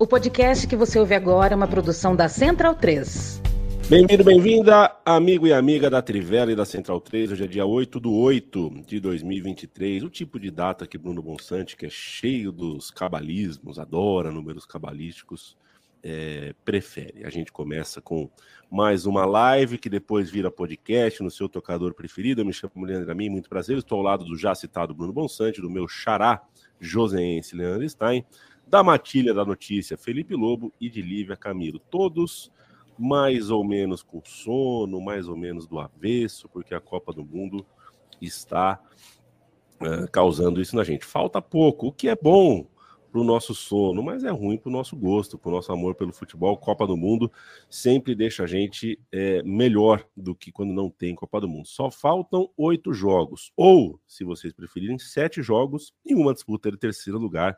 O podcast que você ouve agora é uma produção da Central 3. Bem-vindo, bem-vinda, amigo e amiga da Trivela e da Central 3. Hoje é dia 8 do 8 de 2023. O tipo de data que Bruno Bonsante, que é cheio dos cabalismos, adora números cabalísticos, é, prefere. A gente começa com mais uma live que depois vira podcast no seu tocador preferido. Eu me chamo Leandro Amin, muito prazer. Estou ao lado do já citado Bruno Bonsante, do meu xará joseense Leandro Stein, da Matilha da Notícia Felipe Lobo e de Lívia Camilo. Todos mais ou menos com sono, mais ou menos do avesso, porque a Copa do Mundo está uh, causando isso na gente. Falta pouco, o que é bom para o nosso sono, mas é ruim para o nosso gosto, para o nosso amor pelo futebol. Copa do Mundo sempre deixa a gente é, melhor do que quando não tem Copa do Mundo. Só faltam oito jogos, ou, se vocês preferirem, sete jogos e uma disputa de terceiro lugar,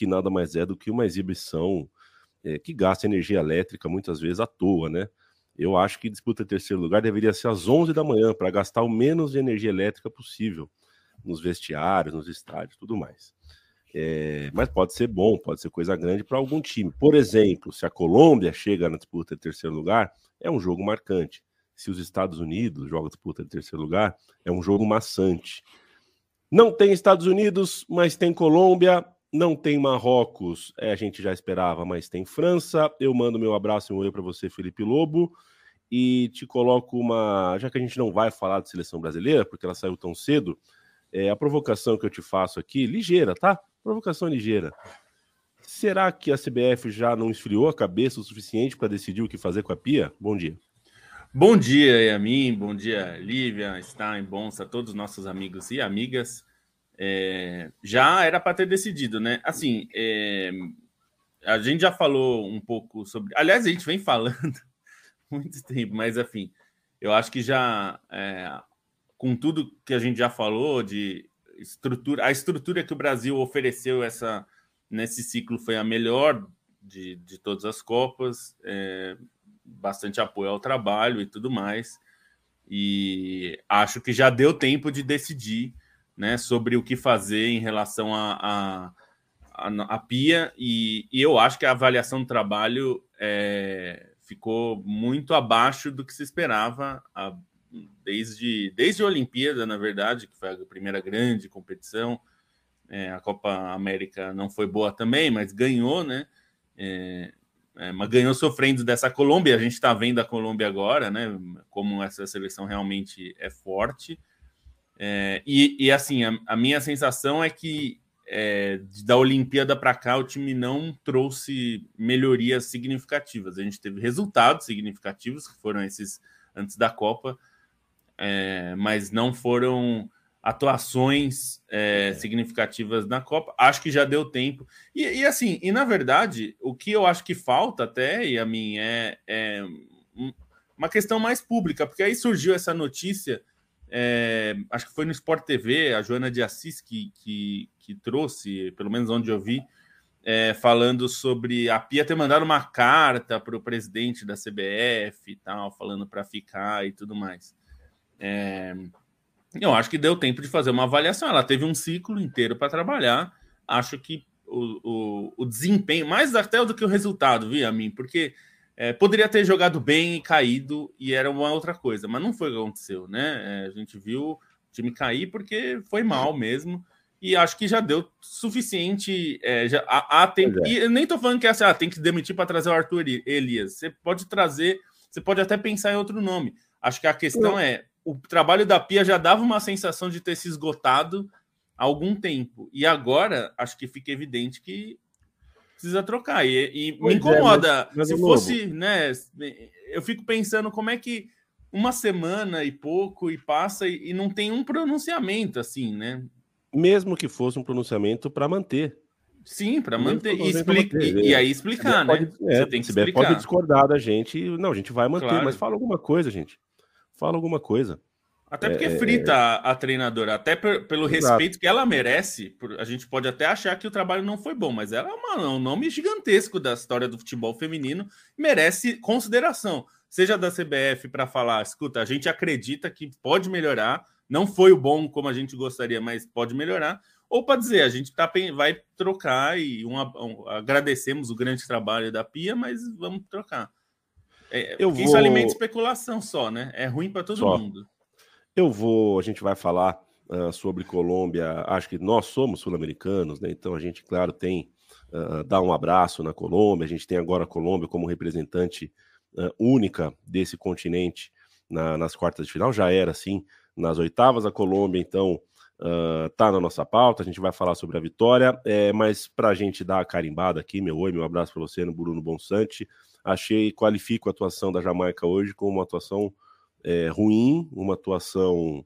que nada mais é do que uma exibição é, que gasta energia elétrica muitas vezes à toa, né? Eu acho que disputa terceiro lugar deveria ser às 11 da manhã para gastar o menos de energia elétrica possível nos vestiários, nos estádios, tudo mais. É, mas pode ser bom, pode ser coisa grande para algum time. Por exemplo, se a Colômbia chega na disputa de terceiro lugar, é um jogo marcante. Se os Estados Unidos jogam disputa de terceiro lugar, é um jogo maçante. Não tem Estados Unidos, mas tem Colômbia. Não tem Marrocos, é, a gente já esperava, mas tem França. Eu mando meu abraço e um oi para você, Felipe Lobo. E te coloco uma. Já que a gente não vai falar de seleção brasileira, porque ela saiu tão cedo, é, a provocação que eu te faço aqui, ligeira, tá? Provocação ligeira. Será que a CBF já não esfriou a cabeça o suficiente para decidir o que fazer com a Pia? Bom dia. Bom dia, Yamin. Bom dia, Lívia, Stein, Bonsa, todos os nossos amigos e amigas é, já era para ter decidido, né? Assim, é, a gente já falou um pouco sobre. Aliás, a gente vem falando muito tempo, mas enfim, eu acho que já é, com tudo que a gente já falou de estrutura, a estrutura que o Brasil ofereceu essa nesse ciclo foi a melhor de, de todas as copas, é, bastante apoio ao trabalho e tudo mais. E acho que já deu tempo de decidir né, sobre o que fazer em relação a, a, a, a Pia, e, e, eu acho que a avaliação do trabalho é, ficou muito abaixo do que se esperava a, desde, desde a Olimpíada, na verdade, que foi a primeira grande competição. É, a Copa América não foi boa também, mas ganhou, né? É, é, mas ganhou sofrendo dessa Colômbia. A gente está vendo a Colômbia agora, né? Como essa seleção realmente é forte. É, e, e, assim, a, a, minha sensação é que é, da Olimpíada para cá o time não trouxe melhorias significativas. A gente teve resultados significativos, que foram esses antes da Copa, é, mas não foram atuações é, é, significativas na Copa. Acho que já deu tempo. E, e, assim, e na verdade, o que eu acho que falta até, e a mim, é, é uma questão mais pública, porque aí surgiu essa notícia é, acho que foi no Sport TV, a Joana de Assis que, que, que trouxe, pelo menos onde eu vi, é, falando sobre a Pia ter mandado uma carta para o presidente da CBF e tal, falando para ficar e tudo mais. É, eu acho que deu tempo de fazer uma avaliação. Ela teve um ciclo inteiro para trabalhar. Acho que o, o, o, desempenho, mais até do que o resultado, viu, a mim, porque é, poderia ter jogado bem e caído, e era uma outra coisa, mas não foi o que aconteceu, né? É, a gente viu o time cair porque foi mal mesmo, e acho que já deu suficiente. É, já, há, há tempo, é. E eu nem tô falando que é assim, ah, tem que demitir para trazer o Arthur Elias. Você pode trazer, você pode até pensar em outro nome. Acho que a questão é: o trabalho da Pia já dava uma sensação de ter se esgotado há algum tempo, e agora acho que fica evidente que precisa trocar. E, e me incomoda. É, mas, mas Se fosse, né? Eu fico pensando como é que uma semana e pouco e passa e, e não tem um pronunciamento assim, né? Mesmo que fosse um pronunciamento para manter. Sim, para manter. E, explica, manter. E, e, aí explicar, né? Pode, é, Você tem que explicar. pode discordar da gente. Não, a gente vai manter, claro. mas fala alguma coisa, gente. Fala alguma coisa. Até porque é, frita a, a, treinadora, até per, pelo exato. respeito que ela merece. Por, a gente pode até achar que o trabalho não foi bom, mas ela é uma, um nome gigantesco da história do futebol feminino, merece consideração. Seja da CBF para falar, escuta, a gente acredita que pode melhorar, não foi o bom como a gente gostaria, mas pode melhorar. ou para dizer, a gente tá, vai trocar e um, um, agradecemos o grande trabalho da Pia, mas vamos trocar. É, eu vou... Isso alimenta especulação só, né? É ruim para todo só. mundo. Eu vou, a gente vai falar uh, sobre Colômbia. Acho que nós somos sul-americanos, né? Então a gente, claro, tem uh, dar um abraço na Colômbia. A gente tem agora a Colômbia como representante uh, única desse continente na, nas quartas de final. Já era assim nas oitavas. A Colômbia, então, está na nossa pauta. A gente vai falar sobre a vitória. É, mas para a gente dar a carimbada aqui, meu oi, meu abraço para você no Bruno Bonsante. Achei, qualifico a atuação da Jamaica hoje como uma atuação é, ruim, uma atuação,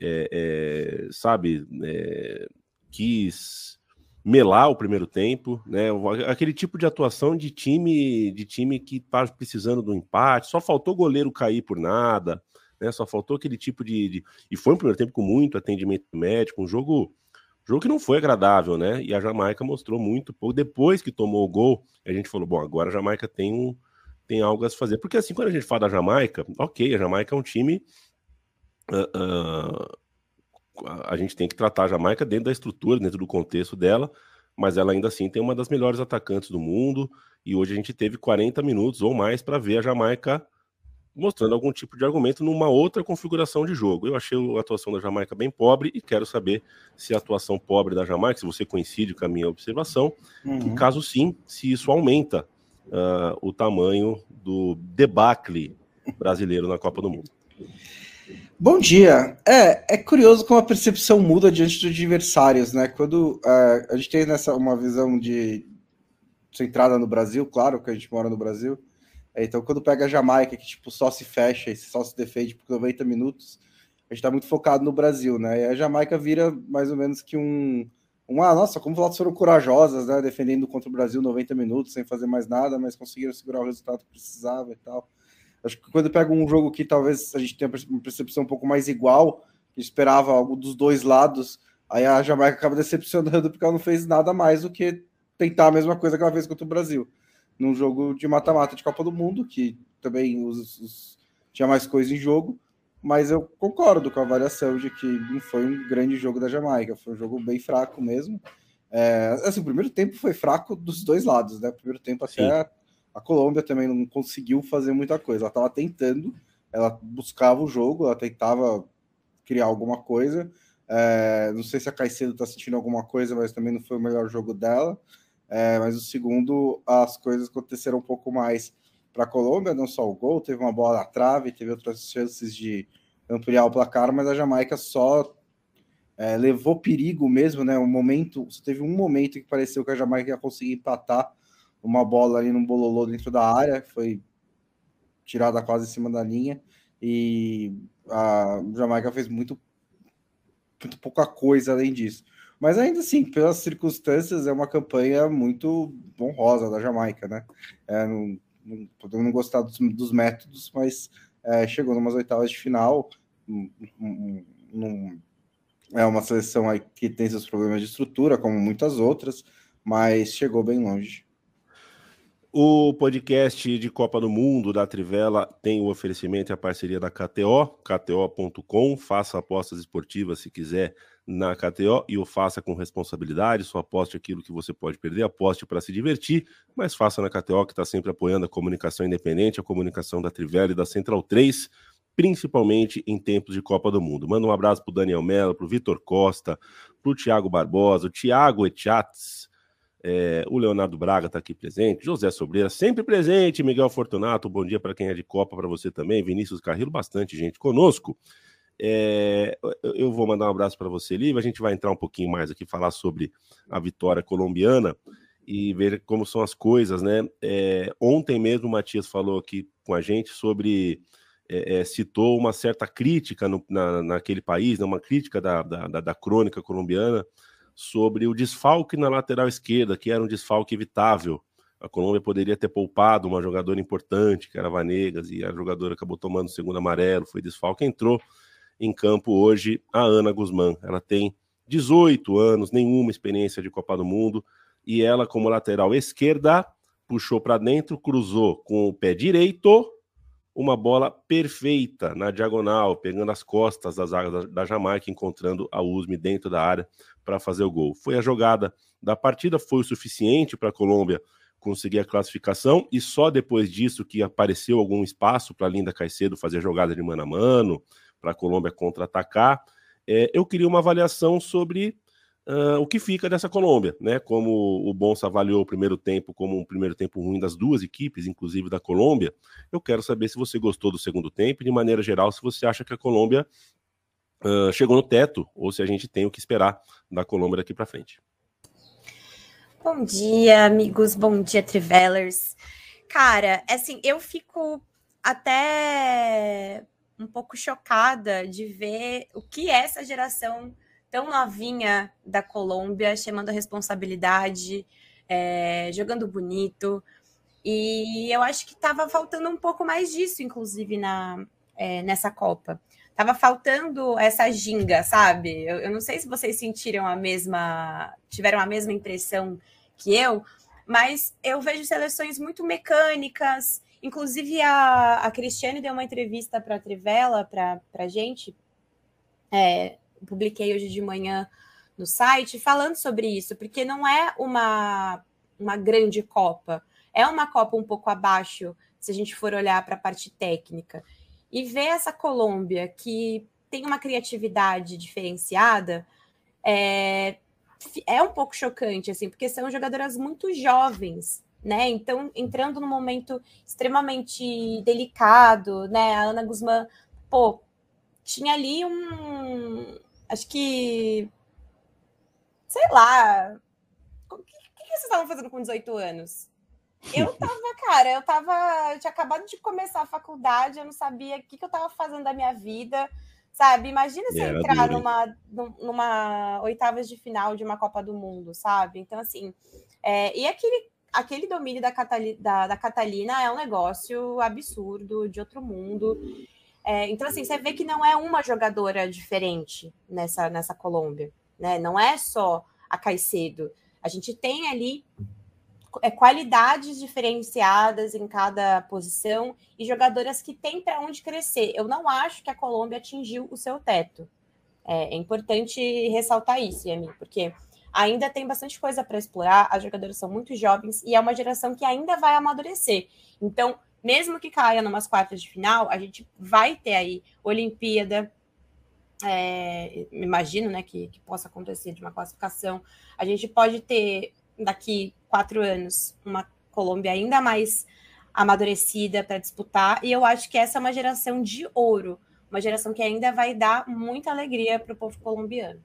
é, é, sabe, é, quis melar o primeiro tempo, né? Aquele tipo de atuação de time, de time que está precisando do empate, só faltou o goleiro cair por nada, né? Só faltou aquele tipo de, de, e foi um primeiro tempo com muito atendimento médico, um jogo jogo que não foi agradável, né? E a Jamaica mostrou muito pouco depois que tomou o gol, a gente falou, bom, agora a Jamaica tem um tem algo a se fazer. Porque assim, quando a gente fala da Jamaica, ok, a Jamaica é um time. Uh, uh, a gente tem que tratar a Jamaica dentro da estrutura, dentro do contexto dela, mas ela ainda assim tem uma das melhores atacantes do mundo. E hoje a gente teve 40 minutos ou mais para ver a Jamaica mostrando algum tipo de argumento numa outra configuração de jogo. Eu achei a atuação da Jamaica bem pobre e quero saber se a atuação pobre da Jamaica, se você coincide com a minha observação, uhum. e caso sim, se isso aumenta uh, o tamanho do debacle brasileiro na Copa do Mundo. Bom dia. É, é curioso como a percepção muda diante dos adversários, né? Quando uh, a gente tem nessa uma visão de centrada no Brasil, claro que a gente mora no Brasil. É, então, quando pega a Jamaica, que tipo só se fecha e só se defende por 90 minutos, a gente está muito focado no Brasil, né? E a Jamaica vira mais ou menos que um, uma, nossa, como elas foram corajosas, né? Defendendo contra o Brasil 90 minutos sem fazer mais nada, mas conseguiram segurar o resultado que precisava e tal. Acho que quando pega um jogo que talvez a gente tenha uma percepção um pouco mais igual, que esperava algo dos dois lados, aí a Jamaica acaba decepcionando porque ela não fez nada mais do que tentar a mesma coisa que ela fez contra o Brasil. Num jogo de mata-mata de Copa do Mundo, que também os, os, tinha mais coisa em jogo, mas eu concordo com a avaliação de que não foi um grande jogo da Jamaica, foi um jogo bem fraco mesmo. É, assim, o primeiro tempo foi fraco dos dois lados, né? O primeiro tempo até Sim. A Colômbia também não conseguiu fazer muita coisa. Ela estava tentando, ela buscava o jogo, ela tentava criar alguma coisa. É, não sei se a Caicedo está sentindo alguma coisa, mas também não foi o melhor jogo dela. É, mas o segundo, as coisas aconteceram um pouco mais para a Colômbia, não só o gol, teve uma bola na trave, teve outras chances de ampliar o placar, mas a Jamaica só é, levou perigo mesmo, né? Um momento, teve um momento que pareceu que a Jamaica ia conseguir empatar uma bola ali num bololô dentro da área, foi tirada quase em cima da linha, e a Jamaica fez muito, muito pouca coisa além disso. Mas ainda assim, pelas circunstâncias, é uma campanha muito honrosa da Jamaica, né? É, não, podemos não gostar dos, dos métodos, mas é, chegou numas oitavas de final. é uma seleção aí que tem seus problemas de estrutura, como muitas outras, mas chegou bem longe. O podcast de Copa do Mundo da Trivela tem o oferecimento e a parceria da KTO, kto.com. Faça apostas esportivas se quiser na KTO e o faça com responsabilidade. Só aposte aquilo que você pode perder, aposte para se divertir, mas faça na KTO, que está sempre apoiando a comunicação independente, a comunicação da Trivela e da Central 3, principalmente em tempos de Copa do Mundo. Manda um abraço para o Daniel Mello, para o Vitor Costa, para o Thiago Barbosa, o Thiago Etiates é, o Leonardo Braga está aqui presente, José Sobreira sempre presente, Miguel Fortunato, bom dia para quem é de Copa, para você também, Vinícius Carrilo, bastante gente conosco. É, eu vou mandar um abraço para você, Lívia. A gente vai entrar um pouquinho mais aqui, falar sobre a vitória colombiana e ver como são as coisas, né? É, ontem mesmo o Matias falou aqui com a gente sobre. É, é citou uma certa crítica no, na, naquele país, né, uma crítica da, da, da, crônica colombiana sobre o desfalque na lateral esquerda, que era um desfalque evitável. A Colômbia poderia ter poupado uma jogadora importante, que era Vanegas, e a jogadora acabou tomando o segundo amarelo, foi desfalque. Entrou em campo hoje a Ana Guzmán. Ela tem 18 anos, nenhuma experiência de Copa do Mundo, e ela, como lateral esquerda, puxou para dentro, cruzou com o pé direito, uma bola perfeita na diagonal, pegando as costas das águas da Jamaica, encontrando a Usme dentro da área para fazer o gol. Foi a jogada da partida, foi o suficiente para a Colômbia conseguir a classificação e só depois disso que apareceu algum espaço para Linda Caicedo fazer jogada de mano a mano, para a Colômbia contra-atacar. É, eu queria uma avaliação sobre uh, o que fica dessa Colômbia, né? Como o Bonsa avaliou o primeiro tempo como um primeiro tempo ruim das duas equipes, inclusive da Colômbia. Eu quero saber se você gostou do segundo tempo e, de maneira geral, se você acha que a Colômbia uh, chegou no teto ou se a gente tem o que esperar da Colômbia daqui para frente. Bom dia, amigos. Bom dia, Trivellers. Cara, assim, eu fico até um pouco chocada de ver o que é essa geração tão novinha da Colômbia chamando a responsabilidade, é, jogando bonito. E eu acho que estava faltando um pouco mais disso, inclusive, na, é, nessa Copa. Tava faltando essa ginga, sabe? Eu, eu, não sei se vocês sentiram a mesma, tiveram a mesma impressão que eu, mas eu vejo seleções muito mecânicas. Inclusive, a, a Cristiane deu uma entrevista para a Trivela, para a gente, é, publiquei hoje de manhã no site, falando sobre isso, porque não é uma, uma grande Copa, é uma Copa um pouco abaixo, se a gente for olhar para a parte técnica. E ver essa Colômbia, que tem uma criatividade diferenciada, é, é um pouco chocante, assim, porque são jogadoras muito jovens, né? Então, entrando num momento extremamente delicado, né? A Ana Guzmán, pô, tinha ali um. Acho que. Sei lá. O que, que vocês estavam fazendo com 18 anos? Eu tava, cara, eu tava. Eu tinha acabado de começar a faculdade, eu não sabia o que, que eu tava fazendo da minha vida Sabe? Imagina você entrar numa, numa oitavas de final de uma Copa do Mundo, sabe? Então, assim, é, e aquele, aquele domínio da, Catali, da, da Catalina é um negócio absurdo, de outro mundo. É, então, assim, você vê que não é uma jogadora diferente nessa, nessa Colômbia, né? Não é só a Caicedo. A gente tem ali é, qualidades diferenciadas em cada posição e jogadoras que têm para onde crescer. Eu não acho que a Colômbia atingiu o seu teto. É, é importante ressaltar isso, Yami, porque ainda tem bastante coisa para explorar, as jogadoras são muito jovens e é uma geração que ainda vai amadurecer. Então, mesmo que caia numas quartas de final, a gente vai ter aí Olimpíada, é, imagino né, que, que possa acontecer de uma classificação. A gente pode ter daqui quatro anos uma Colômbia ainda mais amadurecida para disputar. E eu acho que essa é uma geração de ouro, uma geração que ainda vai dar muita alegria para o povo colombiano.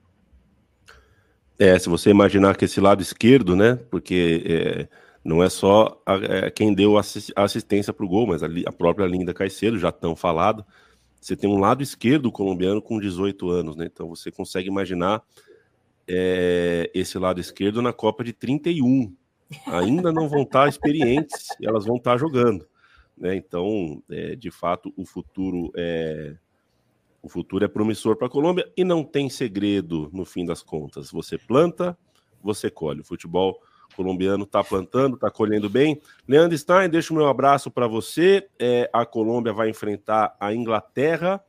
É, se você imaginar que esse lado esquerdo, né? Porque é, não é só a, é, quem deu assistência para o gol, mas a, a, própria Linda Caicedo, já tão falado. Você tem um lado esquerdo colombiano com 18 anos, né? Então você consegue imaginar é, esse lado esquerdo na Copa de 31. Ainda não vão estar experientes, elas vão estar jogando. Né? Então, é, de fato, o futuro é o futuro é promissor para a Colômbia e não tem segredo no fim das contas. Você planta, você colhe. O futebol colombiano está plantando, está colhendo bem. Leandro Stein, deixa o meu abraço para você. É, a Colômbia vai enfrentar a Inglaterra.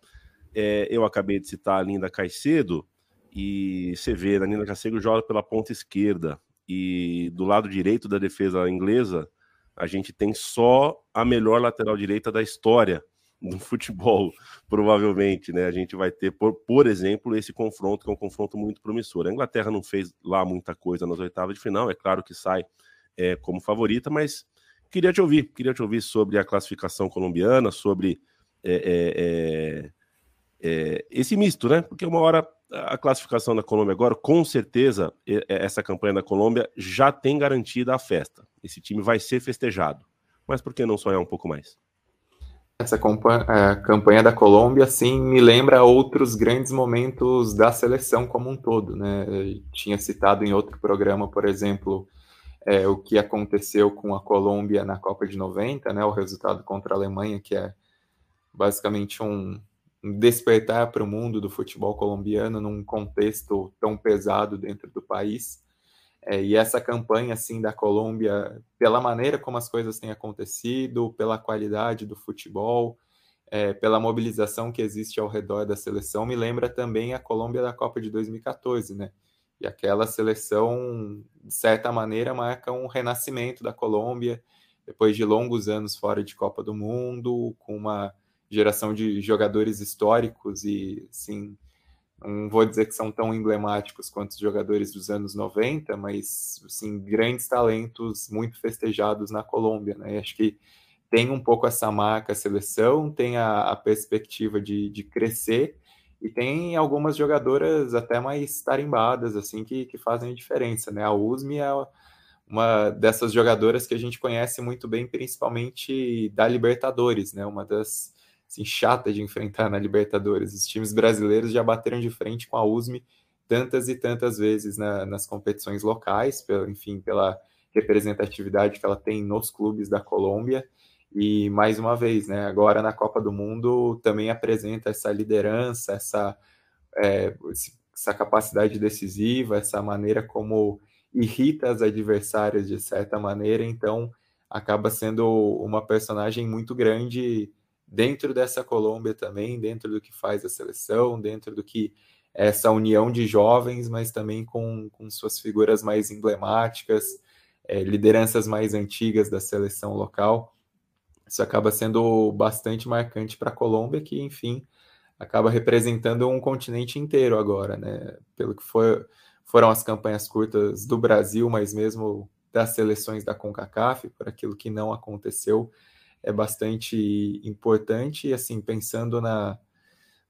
É, eu acabei de citar a Linda Caicedo. E você vê, a Nina Cacego joga pela ponta esquerda. E do lado direito da defesa inglesa, a gente tem só a melhor lateral direita da história do futebol, provavelmente, né? A gente vai ter, por, por exemplo, esse confronto, que é um confronto muito promissor. A Inglaterra não fez lá muita coisa nas oitavas de final, é claro que sai é, como favorita, mas queria te ouvir, queria te ouvir sobre a classificação colombiana, sobre é, é, é, é esse misto, né? Porque uma hora a classificação da Colômbia agora, com certeza, essa campanha da Colômbia já tem garantida a festa. Esse time vai ser festejado. Mas por que não sonhar um pouco mais? Essa é, campanha da Colômbia, sim, me lembra outros grandes momentos da seleção como um todo, né? Tinha citado em outro programa, por exemplo, é, o que aconteceu com a Colômbia na Copa de 90, né? O resultado contra a Alemanha, que é basicamente um, despertar para o mundo do futebol colombiano num contexto tão pesado dentro do país. É, e essa campanha assim da Colômbia, pela maneira como as coisas têm acontecido, pela qualidade do futebol, é, pela mobilização que existe ao redor da seleção, me lembra também a Colômbia da Copa de 2014, né? E aquela seleção, de certa maneira, marca um renascimento da Colômbia, depois de longos anos fora de Copa do Mundo, com uma geração de jogadores históricos e, assim, não vou dizer que são tão emblemáticos quanto os jogadores dos anos 90, mas, assim, grandes talentos muito festejados na Colômbia, né? E acho que tem um pouco essa marca a seleção, tem a, a perspectiva de, de crescer e tem algumas jogadoras até mais tarimbadas, assim, que, que fazem a diferença, né? A Usmi é uma dessas jogadoras que a gente conhece muito bem, principalmente da Libertadores, né? Uma das assim, chata de enfrentar na Libertadores. Os times brasileiros já bateram de frente com a USME tantas e tantas vezes na, nas competições locais, enfim, pela representatividade que ela tem nos clubes da Colômbia. E mais uma vez, né, agora na Copa do Mundo também apresenta essa liderança, essa, é, essa capacidade decisiva, essa maneira como irrita as adversárias de certa maneira, então acaba sendo uma personagem muito grande dentro dessa Colômbia também, dentro do que faz a seleção, dentro do que é essa união de jovens, mas também com, com suas figuras mais emblemáticas, é, lideranças mais antigas da seleção local. Isso acaba sendo bastante marcante para a Colômbia, que, enfim, acaba representando um continente inteiro agora, né? Pelo que foi, foram as campanhas curtas do Brasil, mas mesmo das seleções da CONCACAF, por aquilo que não aconteceu é bastante importante. E assim, pensando na.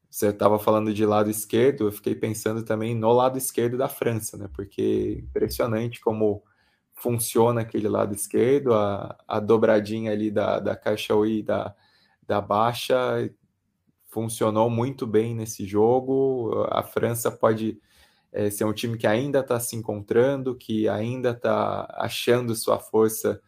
Você estava falando de lado esquerdo, eu fiquei pensando também no lado esquerdo da França, né? Porque impressionante como funciona aquele lado esquerdo, a, a dobradinha ali da, da caixa e da, da baixa funcionou muito bem nesse jogo. A França pode é, ser um time que ainda está se encontrando, que ainda está achando sua força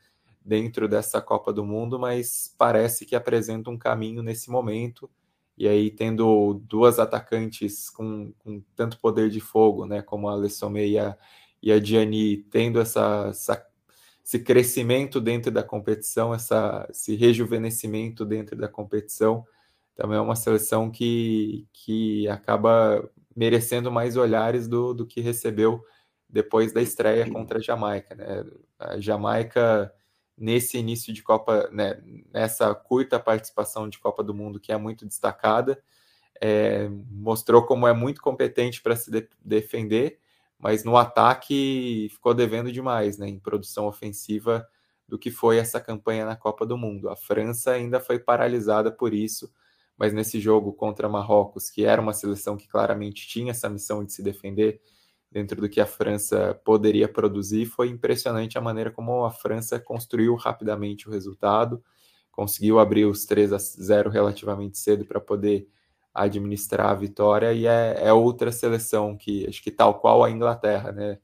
dentro dessa Copa do Mundo, mas parece que apresenta um caminho nesse momento. E aí, tendo duas atacantes com, com tanto poder de fogo, né, como a Lessomé e a, e a Gianni, tendo essa, essa, esse crescimento dentro da competição, essa, esse rejuvenescimento dentro da competição, também é uma seleção que, que acaba merecendo mais olhares do, do que recebeu depois da estreia contra a Jamaica. Né? A Jamaica nesse início de Copa, né, nessa curta participação de Copa do Mundo, que é muito destacada, é, mostrou como é muito competente para se de defender, mas no ataque ficou devendo demais, né, em produção ofensiva do que foi essa campanha na Copa do Mundo. A França ainda foi paralisada por isso, mas nesse jogo contra Marrocos, que era uma seleção que claramente tinha essa missão de se defender, dentro do que a França poderia produzir. Foi impressionante a maneira como a França construiu rapidamente o resultado, conseguiu abrir os 3 a 0 relativamente cedo para poder administrar a vitória e é, é, outra seleção que acho que tal qual a Inglaterra, né?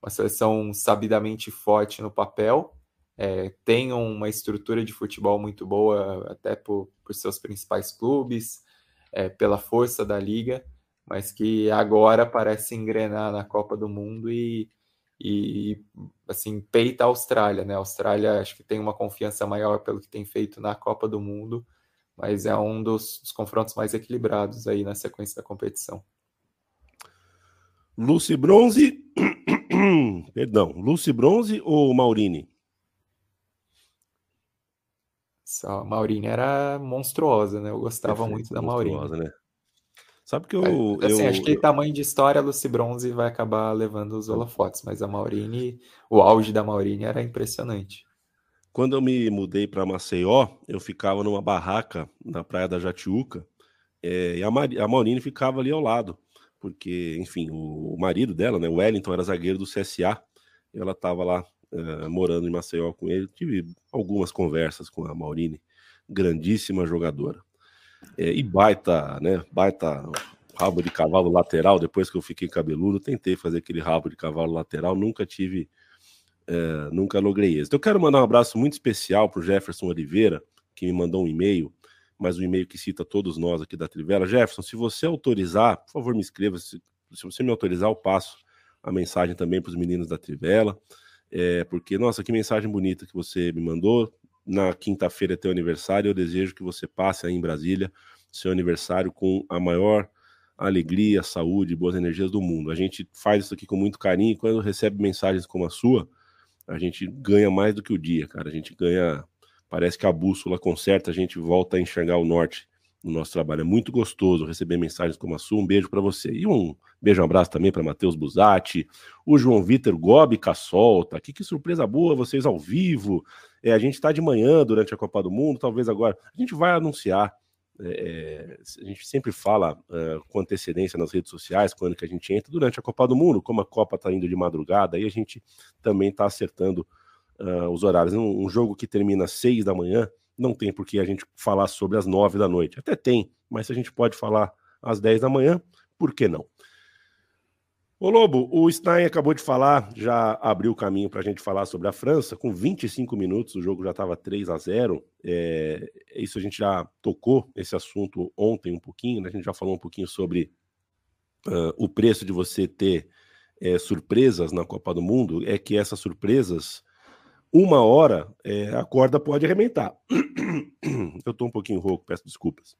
Uma seleção sabidamente forte no papel, é, tem uma estrutura de futebol muito boa, até por, por seus principais clubes, é, pela força da liga, mas que agora parece engrenar na Copa do Mundo e, e assim peita a Austrália, né? A Austrália acho que tem uma confiança maior pelo que tem feito na Copa do Mundo, mas é um dos, dos confrontos mais equilibrados aí na sequência da competição. Lucy Bronze, perdão, Lucy Bronze ou Maurini? Só, a Maurini era monstruosa, né? Eu gostava Perfeito, muito da Maurini. Né? Sabe que eu. assim, eu, acho que eu... tamanho de história, a Lucy Bronze vai acabar levando os holofotes, mas a Maurine, o auge da Maurine era impressionante. Quando eu me mudei para Maceió, eu ficava numa barraca na praia da Jatiuca, é, e a, Mar... a Maurine ficava ali ao lado, porque, enfim, o, o marido dela, né, o Wellington, era zagueiro do CSA, e ela estava lá é, morando em Maceió com ele. Tive algumas conversas com a Maurine, grandíssima jogadora. É, e baita, né? Baita rabo de cavalo lateral. Depois que eu fiquei cabeludo, tentei fazer aquele rabo de cavalo lateral, nunca tive, é, nunca logrei êxito. Eu quero mandar um abraço muito especial para o Jefferson Oliveira, que me mandou um e-mail, mas um e-mail que cita todos nós aqui da Trivela. Jefferson, se você autorizar, por favor, me escreva. Se, se você me autorizar, eu passo a mensagem também para os meninos da Trivela. É, porque, nossa, que mensagem bonita que você me mandou na quinta-feira é teu aniversário. Eu desejo que você passe aí em Brasília seu aniversário com a maior alegria, saúde, boas energias do mundo. A gente faz isso aqui com muito carinho e quando recebe mensagens como a sua, a gente ganha mais do que o dia, cara. A gente ganha, parece que a bússola conserta, a gente volta a enxergar o norte no nosso trabalho. É muito gostoso receber mensagens como a sua. Um beijo para você. E um beijo, um abraço também para Matheus Buzatti, o João Vitor Gobi Cassol, tá aqui. Que surpresa boa vocês ao vivo. É, a gente está de manhã durante a Copa do Mundo, talvez agora. A gente vai anunciar. É, é a gente sempre fala é, com antecedência nas redes sociais, quando que a gente entra durante a Copa do Mundo, como a Copa está indo de madrugada, aí a gente também está acertando uh, os horários. Um, um jogo que termina às seis da manhã, não tem por que a gente falar sobre as nove da noite. Até tem, mas se a gente pode falar às dez da manhã, por que não? Ô Lobo, o Stein acabou de falar, já abriu o caminho para a gente falar sobre a França. Com 25 minutos, o jogo já estava 3 a 0 é, Isso a gente já tocou esse assunto ontem um pouquinho, né? a gente já falou um pouquinho sobre uh, o preço de você ter é, surpresas na Copa do Mundo. É que essas surpresas uma hora é, a corda pode arrebentar. Eu estou um pouquinho rouco, peço desculpas.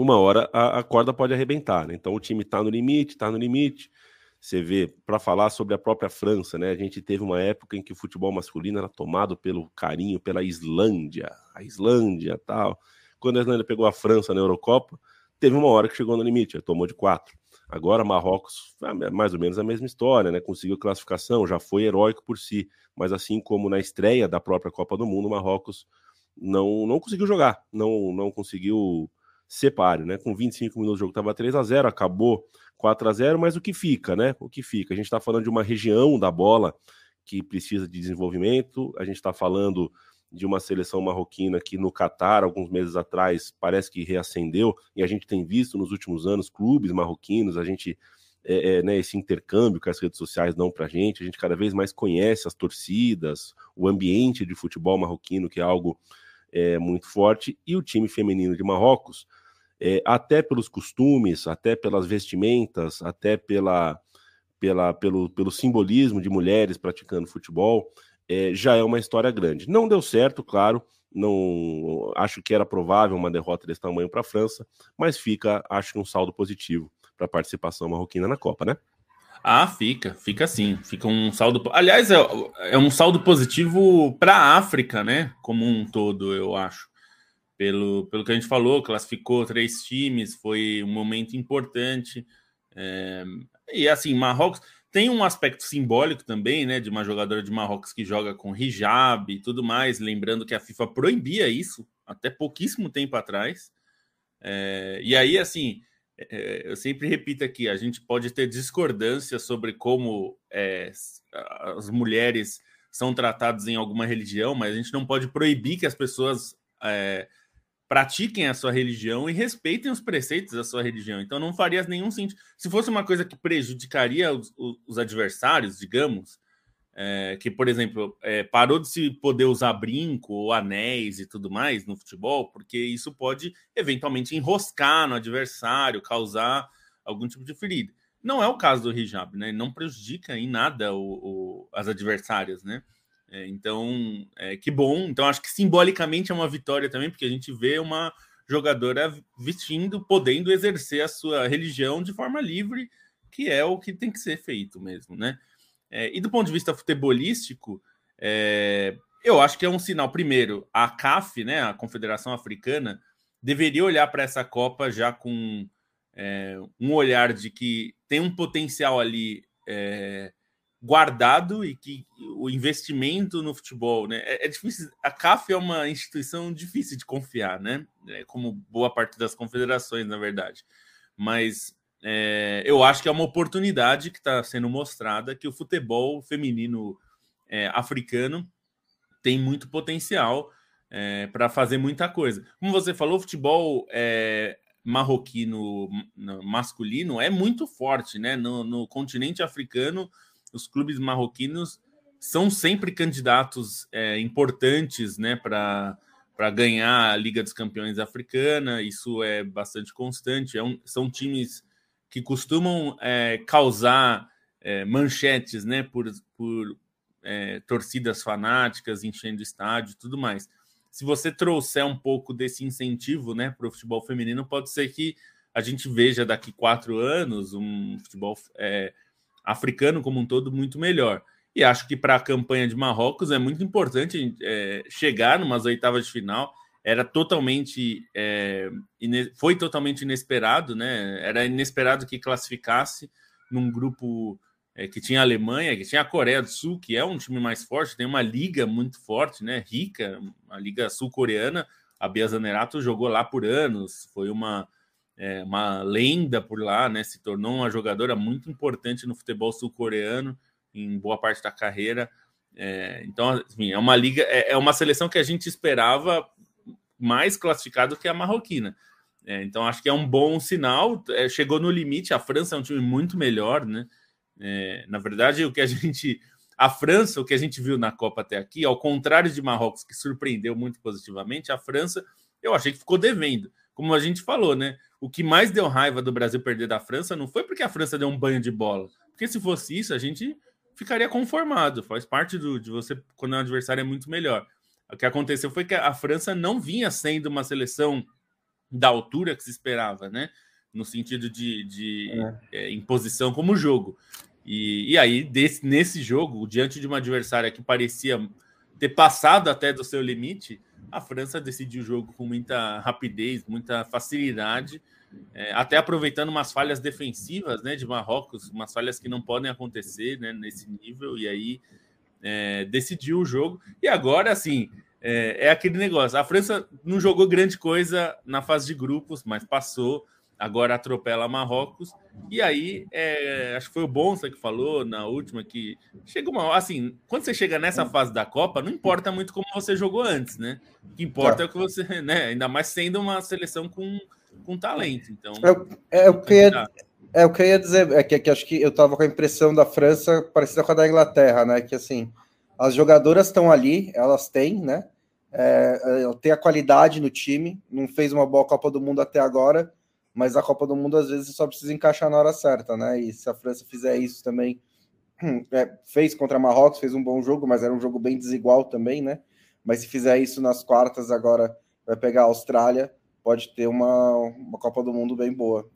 Uma hora a, a corda pode arrebentar, né? Então o time está no limite, está no limite. Você vê, para falar sobre a própria França, né? A gente teve uma época em que o futebol masculino era tomado pelo carinho pela Islândia, a Islândia tal. Quando a Islândia pegou a França na Eurocopa, teve uma hora que chegou no limite, tomou de quatro. Agora, Marrocos, mais ou menos a mesma história, né? Conseguiu classificação, já foi heróico por si, mas assim como na estreia da própria Copa do Mundo, Marrocos não, não conseguiu jogar, não, não conseguiu ser páreo, né? Com 25 minutos o jogo estava 3 a 0 acabou 4 a 0 mas o que fica, né? O que fica? A gente está falando de uma região da bola que precisa de desenvolvimento, a gente está falando de uma seleção marroquina que no Catar, alguns meses atrás, parece que reacendeu, e a gente tem visto nos últimos anos clubes marroquinos, a gente, é, é, né, esse intercâmbio que as redes sociais dão para a gente, a gente cada vez mais conhece as torcidas, o ambiente de futebol marroquino, que é algo é, muito forte, e o time feminino de Marrocos, é, até pelos costumes, até pelas vestimentas, até pela, pela, pelo, pelo simbolismo de mulheres praticando futebol, é, já é uma história grande. Não deu certo, claro, não acho que era provável uma derrota desse tamanho para a França, mas fica, acho que um saldo positivo para a participação marroquina na Copa, né? Ah, fica, fica sim, fica um saldo. Aliás, é, é um saldo positivo para a África, né? Como um todo, eu acho. Pelo, pelo que a gente falou, classificou três times, foi um momento importante. É, e assim, Marrocos tem um aspecto simbólico também, né, de uma jogadora de Marrocos que joga com hijab e tudo mais, lembrando que a FIFA proibia isso até pouquíssimo tempo atrás. É, e aí, assim, é, eu sempre repito aqui, a gente pode ter discordância sobre como é, as mulheres são tratadas em alguma religião, mas a gente não pode proibir que as pessoas é, pratiquem a sua religião e respeitem os preceitos da sua religião. Então não faria nenhum sentido. Se fosse uma coisa que prejudicaria os, os adversários, digamos, é, que, por exemplo, é, parou de se poder usar brinco ou anéis e tudo mais no futebol, porque isso pode eventualmente enroscar no adversário, causar algum tipo de ferida. Não é o caso do hijab, né? Não prejudica em nada o, o as adversárias, né? É, então, é, que bom. Então, acho que simbolicamente é uma vitória também, porque a gente vê uma jogadora vestindo, podendo exercer a sua religião de forma livre, que é o que tem que ser feito mesmo, né? É, e do ponto de vista futebolístico, é, eu acho que é um sinal. Primeiro, a CAF, né, a Confederação Africana, deveria olhar para essa Copa já com é, um olhar de que tem um potencial ali é, guardado e que o investimento no futebol, né? É, é, difícil. A CAF é uma instituição difícil de confiar, né? É como boa parte das confederações, na verdade. Mas é, eu acho que é uma oportunidade que está sendo mostrada que o futebol feminino é, africano tem muito potencial é, para fazer muita coisa. Como você falou, o futebol é, marroquino masculino é muito forte, né? No, no continente africano os clubes marroquinos são sempre candidatos é, importantes né, para ganhar a Liga dos Campeões Africana, isso é bastante constante. É um, são times que costumam é, causar é, manchetes né, por, por é, torcidas fanáticas enchendo estádio tudo mais. Se você trouxer um pouco desse incentivo né, para o futebol feminino, pode ser que a gente veja daqui quatro anos um futebol é, africano como um todo muito melhor. E acho que para a campanha de Marrocos é muito importante é, chegar numas oitavas de final. Era totalmente é, foi totalmente inesperado, né? Era inesperado que classificasse num grupo é, que tinha a Alemanha, que tinha a Coreia do Sul, que é um time mais forte, tem uma liga muito forte, né? Rica, a liga sul-coreana. A Bia Zanerato jogou lá por anos, foi uma, é, uma lenda por lá, né? Se tornou uma jogadora muito importante no futebol sul-coreano em boa parte da carreira. É, então, assim, é uma liga, é, é, uma seleção que a gente esperava mais classificado que a marroquina. É, então, acho que é um bom sinal. É, chegou no limite. A França é um time muito melhor, né? É, na verdade, o que a gente. A França, o que a gente viu na Copa até aqui, ao contrário de Marrocos, que surpreendeu muito positivamente, a França, eu achei que ficou devendo. Como a gente falou, né? O que mais deu raiva do Brasil perder da França não foi porque a França deu um banho de bola. Porque se fosse isso, a gente ficaria conformado. Faz parte do, de você quando o adversário é muito melhor. O que aconteceu foi que a França não vinha sendo uma seleção da altura que se esperava, né? No sentido de, de é. É, imposição como jogo. E, e aí, desse, nesse jogo, diante de uma adversária que parecia ter passado até do seu limite, a França decidiu o jogo com muita rapidez, muita facilidade, é, até aproveitando umas falhas defensivas né, de Marrocos, umas falhas que não podem acontecer né, nesse nível, e aí é, decidiu o jogo. E agora, assim, é, é, aquele negócio: a França não jogou grande coisa na fase de grupos, mas passou agora atropela Marrocos. E aí, é, acho que foi o Bonsa que falou na última que chega uma. Assim, quando você chega nessa fase da Copa, não importa muito como você jogou antes, né? O que importa é, é o que você, né? Ainda mais sendo uma seleção com, com talento. Então, é, é o que ia, é o que eu ia dizer, é que, que acho que eu tava com a impressão da França parecida com a da Inglaterra, né? Que assim, as jogadoras estão ali, elas têm, né? É, é tem a qualidade no time, não fez uma boa Copa do Mundo até agora mas a Copa do Mundo às vezes só precisa encaixar na hora certa, né? E se a França fizer isso também, é, fez contra Marrocos, fez um bom jogo, mas era um jogo bem desigual também, né? Mas se fizer isso nas quartas, agora vai pegar a Austrália, pode ter uma, uma Copa do Mundo bem boa.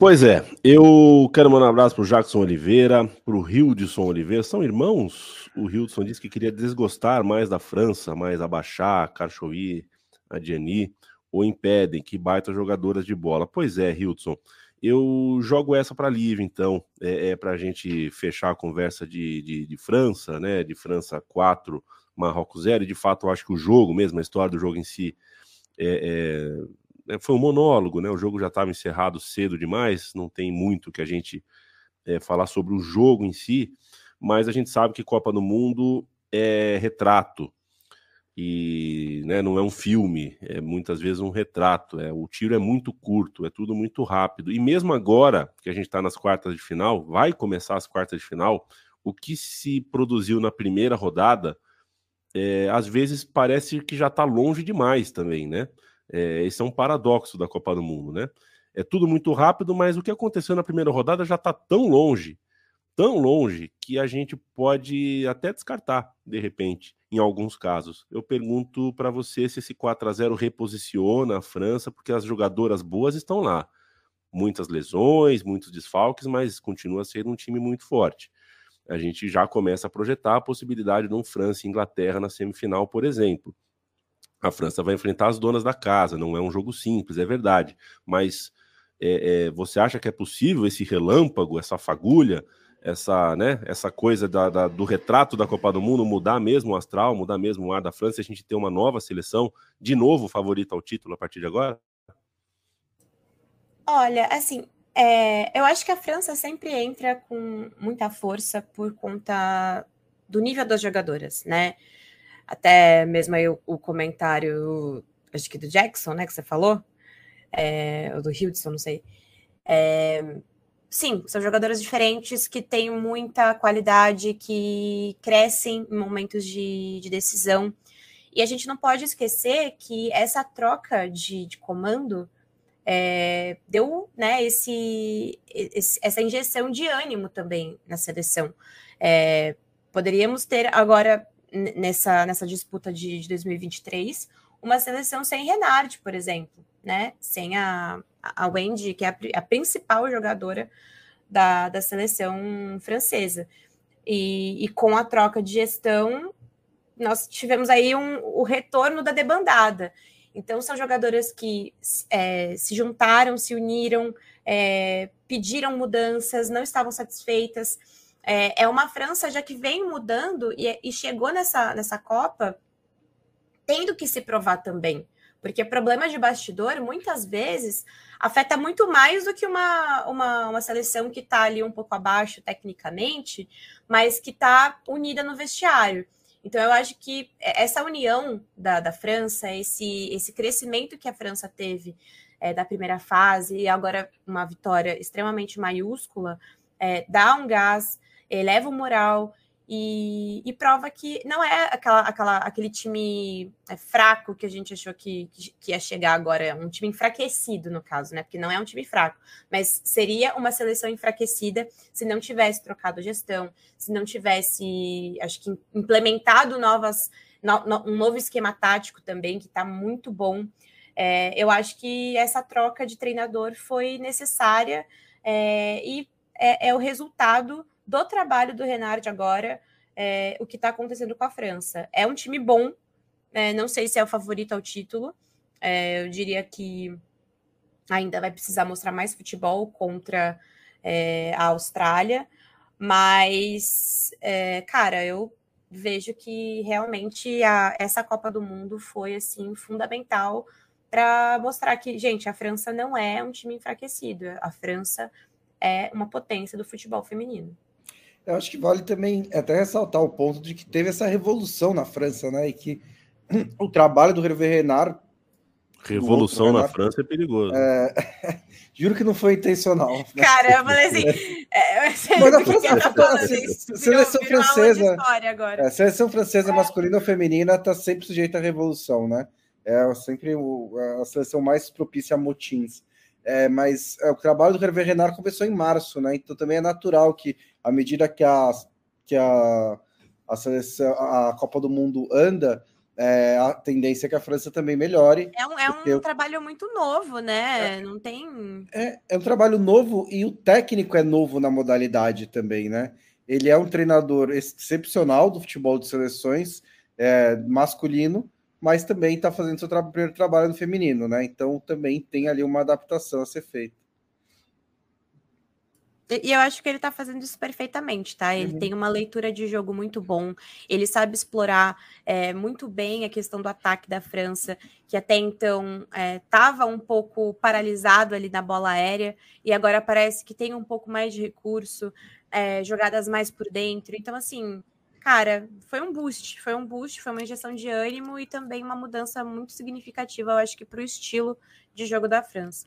Pois é, eu quero mandar um abraço para o Jackson Oliveira, para o Hildson Oliveira. São irmãos? O Hildson disse que queria desgostar mais da França, mais abaixar, Carchoui, a Diani, ou impedem, que baita jogadoras de bola. Pois é, Hildson, eu jogo essa para Live, então, é, é para a gente fechar a conversa de, de, de, França, né? De França 4, Marrocos 0. E de fato, eu acho que o jogo mesmo, a história do jogo em si, é é, foi um monólogo, né? O jogo já estava encerrado cedo demais, não tem muito que a gente é, falar sobre o jogo em si, mas a gente sabe que Copa do Mundo é retrato e né, não é um filme, é muitas vezes um retrato. É, o tiro é muito curto, é tudo muito rápido. E mesmo agora que a gente está nas quartas de final, vai começar as quartas de final, o que se produziu na primeira rodada, é, às vezes parece que já está longe demais também, né? É, esse é um paradoxo da Copa do Mundo, né? É tudo muito rápido, mas o que aconteceu na primeira rodada já está tão longe, tão longe, que a gente pode até descartar, de repente, em alguns casos. Eu pergunto para você se esse 4 a 0 reposiciona a França, porque as jogadoras boas estão lá. Muitas lesões, muitos desfalques, mas continua sendo um time muito forte. A gente já começa a projetar a possibilidade de um França e Inglaterra na semifinal, por exemplo. A França vai enfrentar as donas da casa, não é um jogo simples, é verdade. Mas é, é, você acha que é possível esse relâmpago, essa fagulha, essa, né, essa coisa da, da, do retrato da Copa do Mundo mudar mesmo o astral, mudar mesmo o ar da França e a gente ter uma nova seleção, de novo favorita ao título a partir de agora? Olha, assim, é, eu acho que a França sempre entra com muita força por conta do nível das jogadoras, né? Até mesmo aí o, o comentário, acho que do Jackson, né, que você falou, é, ou do Hildson, não sei. É, sim, são jogadoras diferentes que têm muita qualidade, que crescem em momentos de, de decisão. E a gente não pode esquecer que essa troca de, de comando é, deu né, esse, esse, essa injeção de ânimo também na seleção. É, poderíamos ter agora, nessa, nessa disputa de, de 2023, uma seleção sem Renard, por exemplo, né? Sem a, a Wendy, que é a, a principal jogadora da, da seleção francesa. E, e, com a troca de gestão, nós tivemos aí um, o retorno da debandada. Então, são jogadoras que é, se juntaram, se uniram, é, pediram mudanças, não estavam satisfeitas. É, é, uma França já que vem mudando e, e chegou nessa, nessa Copa tendo que se provar também. Porque problema de bastidor, muitas vezes, afeta muito mais do que uma, uma, uma seleção que está ali um pouco abaixo tecnicamente, mas que está unida no vestiário. Então, eu acho que essa união da, da França, esse, esse crescimento que a França teve é, da primeira fase, e agora uma vitória extremamente maiúscula, é, dá um gás, eleva o moral, e, e, prova que não é aquela, aquela, aquele time é, fraco que a gente achou que, que ia chegar agora, um time enfraquecido, no caso, né? Porque não é um time fraco, mas seria uma seleção enfraquecida se não tivesse trocado gestão, se não tivesse, acho que, implementado novas, no, no, um novo esquema tático também, que está muito bom. É, eu acho que essa troca de treinador foi necessária é, e é, é o resultado do trabalho do Renard agora, é, o que está acontecendo com a França. É um time bom, é, não sei se é o favorito ao título, é, eu diria que ainda vai precisar mostrar mais futebol contra é, a Austrália, mas, é, cara, eu vejo que realmente a, essa Copa do Mundo foi assim fundamental para mostrar que, gente, a França não é um time enfraquecido, a França é uma potência do futebol feminino. Eu acho que vale também até ressaltar o ponto de que teve essa revolução na França, né? E que o trabalho do Hervé Renard. Revolução outro, na Renard, França é perigoso. É... Juro que não foi intencional. Né? Cara, eu falei assim. É, Mas a França, tá assim, seleção virou, francesa. Agora. É, seleção francesa masculina ou feminina está sempre sujeita à revolução, né? É sempre o, a seleção mais propícia a motins. É, mas é, o trabalho do Hervé Renard começou em março, né? Então também é natural que à medida que a, que a, a, seleção, a Copa do Mundo anda, é, a tendência é que a França também melhore. É um, é um eu... trabalho muito novo, né? É, Não tem. É, é um trabalho novo e o técnico é novo na modalidade também, né? Ele é um treinador excepcional do futebol de seleções é, masculino, mas também está fazendo seu tra primeiro trabalho no feminino, né? Então também tem ali uma adaptação a ser feita. E eu acho que ele tá fazendo isso perfeitamente, tá? Ele uhum. tem uma leitura de jogo muito bom, ele sabe explorar é, muito bem a questão do ataque da França, que até então estava é, um pouco paralisado ali na bola aérea, e agora parece que tem um pouco mais de recurso, é, jogadas mais por dentro. Então, assim, cara, foi um boost, foi um boost, foi uma injeção de ânimo e também uma mudança muito significativa, eu acho que para o estilo de jogo da França.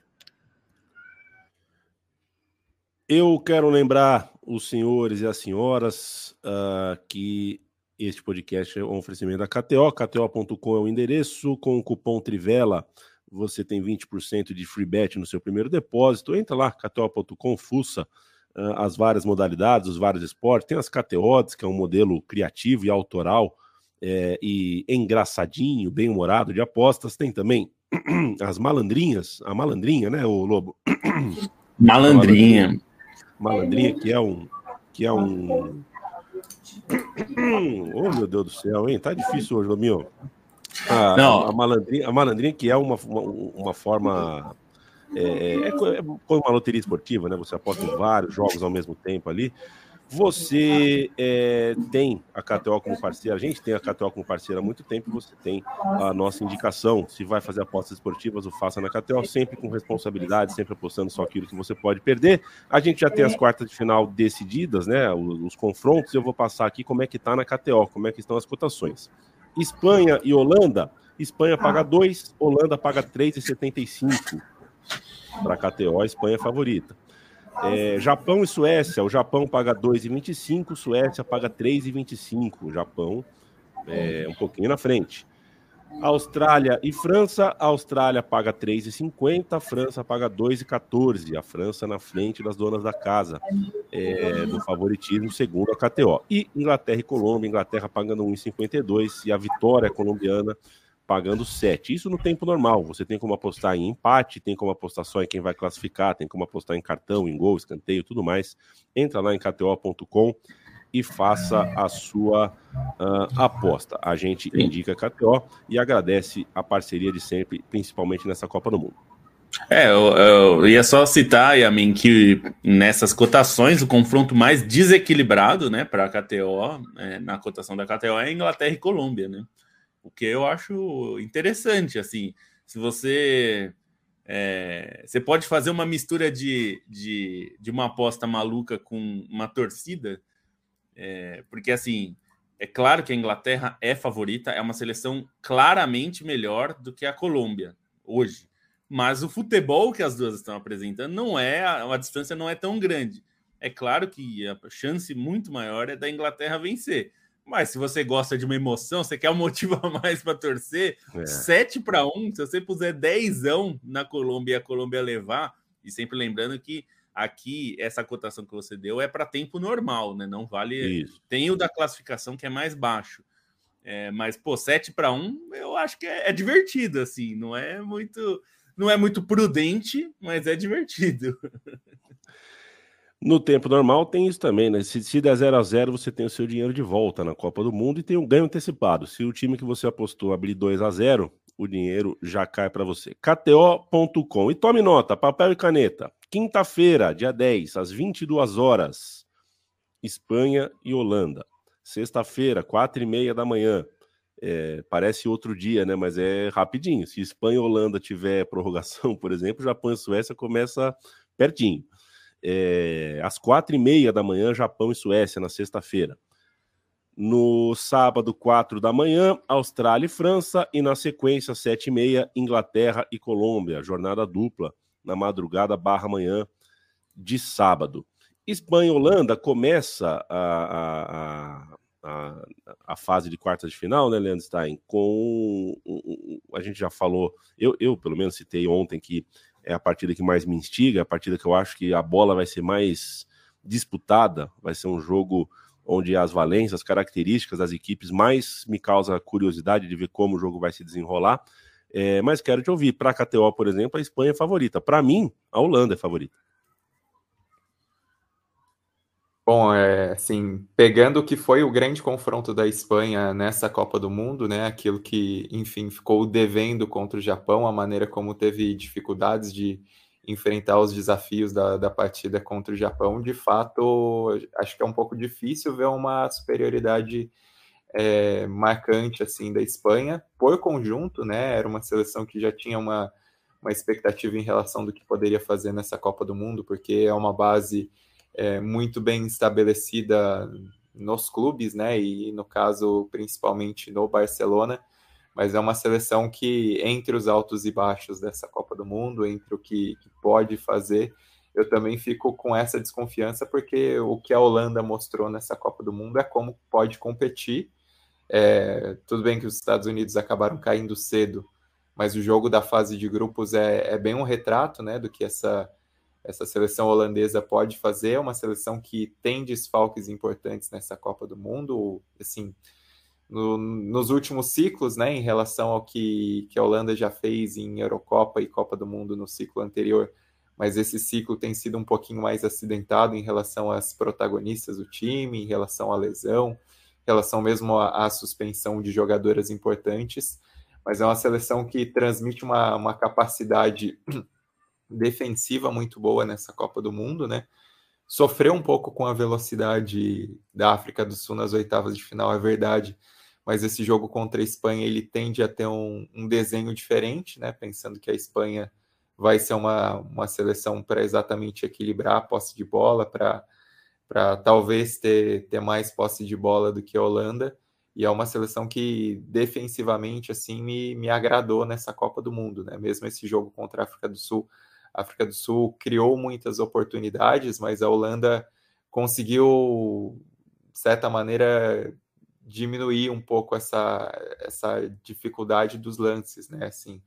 Eu quero lembrar os senhores e as senhoras uh, que este podcast é um oferecimento da KTO. KTO.com é o endereço. Com o cupom Trivela, você tem 20% de free bet no seu primeiro depósito. Entra lá, KTO.com, fuça uh, as várias modalidades, os vários esportes. Tem as KTOs, que é um modelo criativo e autoral é, e engraçadinho, bem-humorado de apostas. Tem também as malandrinhas, a malandrinha, né, o Lobo? Malandrinha. Malandrinha, que é um. Que é um. oh, meu Deus do céu, hein? Tá difícil hoje, Lominho. A, Não. A, malandrinha, a malandrinha, que é uma, uma, uma forma. É, é, é, é uma loteria esportiva, né? Você aposta em vários jogos ao mesmo tempo ali. Você é, tem a KTO como parceira, a gente tem a KTO como parceira há muito tempo, você tem a nossa indicação. Se vai fazer apostas esportivas, o faça na KTO, sempre com responsabilidade, sempre apostando só aquilo que você pode perder. A gente já tem as quartas de final decididas, né? Os, os confrontos, eu vou passar aqui como é que tá na KTO, como é que estão as cotações. Espanha e Holanda, Espanha paga 2, Holanda paga 3,75 para a KTO, Espanha é favorita. É, Japão e Suécia, o Japão paga 2,25, Suécia paga 3,25. O Japão é um pouquinho na frente. Austrália e França. A Austrália paga 3,50, a França paga 2,14. A França na frente das donas da casa, é, no favoritismo, segundo a KTO. E Inglaterra e Colômbia, Inglaterra pagando 1,52 e a vitória colombiana pagando 7. Isso no tempo normal. Você tem como apostar em empate, tem como apostar só em quem vai classificar, tem como apostar em cartão, em gol, escanteio, tudo mais. Entra lá em kto.com e faça a sua uh, aposta. A gente indica KTO e agradece a parceria de sempre, principalmente nessa Copa do Mundo. É, eu, eu ia só citar, Yamin, que nessas cotações, o confronto mais desequilibrado, né, para a KTO, é, na cotação da KTO, é Inglaterra e Colômbia, né? O que eu acho interessante, assim, se você é, você pode fazer uma mistura de, de, de uma aposta maluca com uma torcida, é, porque, assim, é claro que a Inglaterra é favorita, é uma seleção claramente melhor do que a Colômbia hoje. Mas o futebol que as duas estão apresentando não é, a distância não é tão grande. É claro que a chance muito maior é da Inglaterra vencer. Mas se você gosta de uma emoção, você quer um motivo a mais para torcer, é. 7 para 1, se você puser 10 na Colômbia e a Colômbia levar, e sempre lembrando que Aqui, essa cotação que você deu é para tempo normal, né? Não vale. Isso. Tem o da classificação que é mais baixo. É, mas, pô, 7 para 1, eu acho que é, é, divertido, assim. Não é muito. Não é muito prudente, mas é divertido. No tempo normal tem isso também, né? Se, se der 0 a 0 você tem o seu dinheiro de volta na Copa do Mundo e tem um ganho antecipado. Se o time que você apostou abrir 2 a 0 o dinheiro já cai para você. KTO.com. E tome nota, papel e caneta. Quinta-feira, dia 10, às 22 horas, Espanha e Holanda. Sexta-feira, quatro e meia da manhã. É, parece outro dia, né? Mas é rapidinho. Se Espanha e Holanda tiver prorrogação, por exemplo, Japão e Suécia começa pertinho. É, às quatro e meia da manhã, Japão e Suécia, na sexta-feira. No sábado, quatro da manhã, Austrália e França. E na sequência, sete e meia, Inglaterra e Colômbia. Jornada dupla na madrugada barra manhã de sábado. Espanha e Holanda começa a, a, a, a, fase de quartas de final, né, Leandro Stein? Com a gente já falou, eu, eu pelo menos citei ontem que é a partida que mais me instiga, a partida que eu acho que a bola vai ser mais disputada, vai ser um jogo onde as valências, as características das equipes mais me causa curiosidade de ver como o jogo vai se desenrolar. É, mas quero te ouvir. Para a KTO, por exemplo, a Espanha é favorita. Para mim, a Holanda é favorita. Bom, é, assim, pegando o que foi o grande confronto da Espanha nessa Copa do Mundo, né, aquilo que, enfim, ficou devendo contra o Japão, a maneira como teve dificuldades de enfrentar os desafios da, da partida contra o Japão, de fato, acho que é um pouco difícil ver uma superioridade é, marcante assim da Espanha por conjunto, né? Era uma seleção que já tinha uma, uma expectativa em relação do que poderia fazer nessa Copa do Mundo, porque é uma base é, muito bem estabelecida nos clubes, né? E no caso principalmente no Barcelona, mas é uma seleção que entre os altos e baixos dessa Copa do Mundo, entre o que, que pode fazer, eu também fico com essa desconfiança porque o que a Holanda mostrou nessa Copa do Mundo é como pode competir é, tudo bem que os Estados Unidos acabaram caindo cedo, mas o jogo da fase de grupos é, é bem um retrato né, do que essa, essa seleção holandesa pode fazer. Uma seleção que tem desfalques importantes nessa Copa do Mundo. Assim, no, nos últimos ciclos, né, em relação ao que, que a Holanda já fez em Eurocopa e Copa do Mundo no ciclo anterior, mas esse ciclo tem sido um pouquinho mais acidentado em relação às protagonistas do time, em relação à lesão relação mesmo à, à suspensão de jogadoras importantes, mas é uma seleção que transmite uma, uma capacidade defensiva muito boa nessa Copa do Mundo, né? Sofreu um pouco com a velocidade da África do Sul nas oitavas de final, é verdade, mas esse jogo contra a Espanha ele tende a ter um, um desenho diferente, né? Pensando que a Espanha vai ser uma, uma seleção para exatamente equilibrar a posse de bola, para talvez ter, ter mais posse de bola do que a Holanda. E é uma seleção que defensivamente assim me, me agradou nessa Copa do Mundo, né? Mesmo esse jogo contra a África do Sul, a África do Sul criou muitas oportunidades, mas a Holanda conseguiu, de certa maneira, diminuir um pouco essa, essa dificuldade dos lances, né? Assim,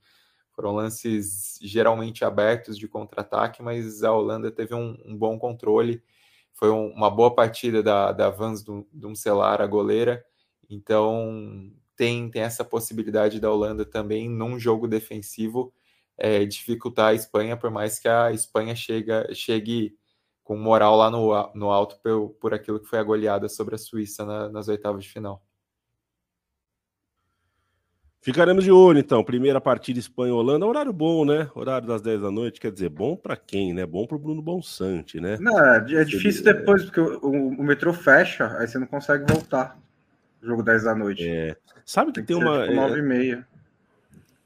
foram lances geralmente abertos de contra-ataque, mas a Holanda teve um, um bom controle. Foi um, uma boa partida da, da Vans Dumcelar, a goleira. Então, tem, tem essa possibilidade da Holanda também, num jogo defensivo, é, dificultar a Espanha, por mais que a Espanha chega, chegue com moral lá no, no alto por, por aquilo que foi a goleada sobre a Suíça na, nas oitavas de final. Ficaremos de olho, então. Primeira partida Espanha-Holanda. Horário bom, né? Horário das 10 da noite. Quer dizer, bom para quem, né? Bom para o Bruno Bonsante, né? Não, é, é difícil depois, porque o, o, o, metrô fecha, aí você não consegue voltar. Jogo 10 da noite. É. Sabe que tem, tem uma. Tipo 9 e meia.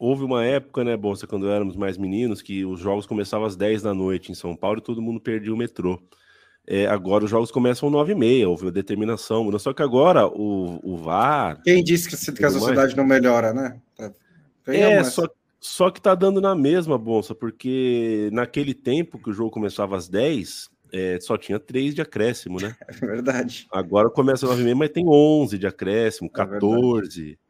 Houve uma época, né, Bolsa, quando éramos mais meninos, que os jogos começavam às 10 da noite em São Paulo e todo mundo perdia o metrô. É, agora os jogos começam às 9 e meia, houve uma determinação. Só que agora o, o VAR. Quem disse que, que a sociedade mais... não melhora, né? é, só, só que tá dando na mesma, Bolsa, porque naquele tempo que o jogo começava às 10, é, só tinha 3 de acréscimo, né? É verdade. Agora começa às 9 e meia, mas tem 11 de acréscimo, 14. É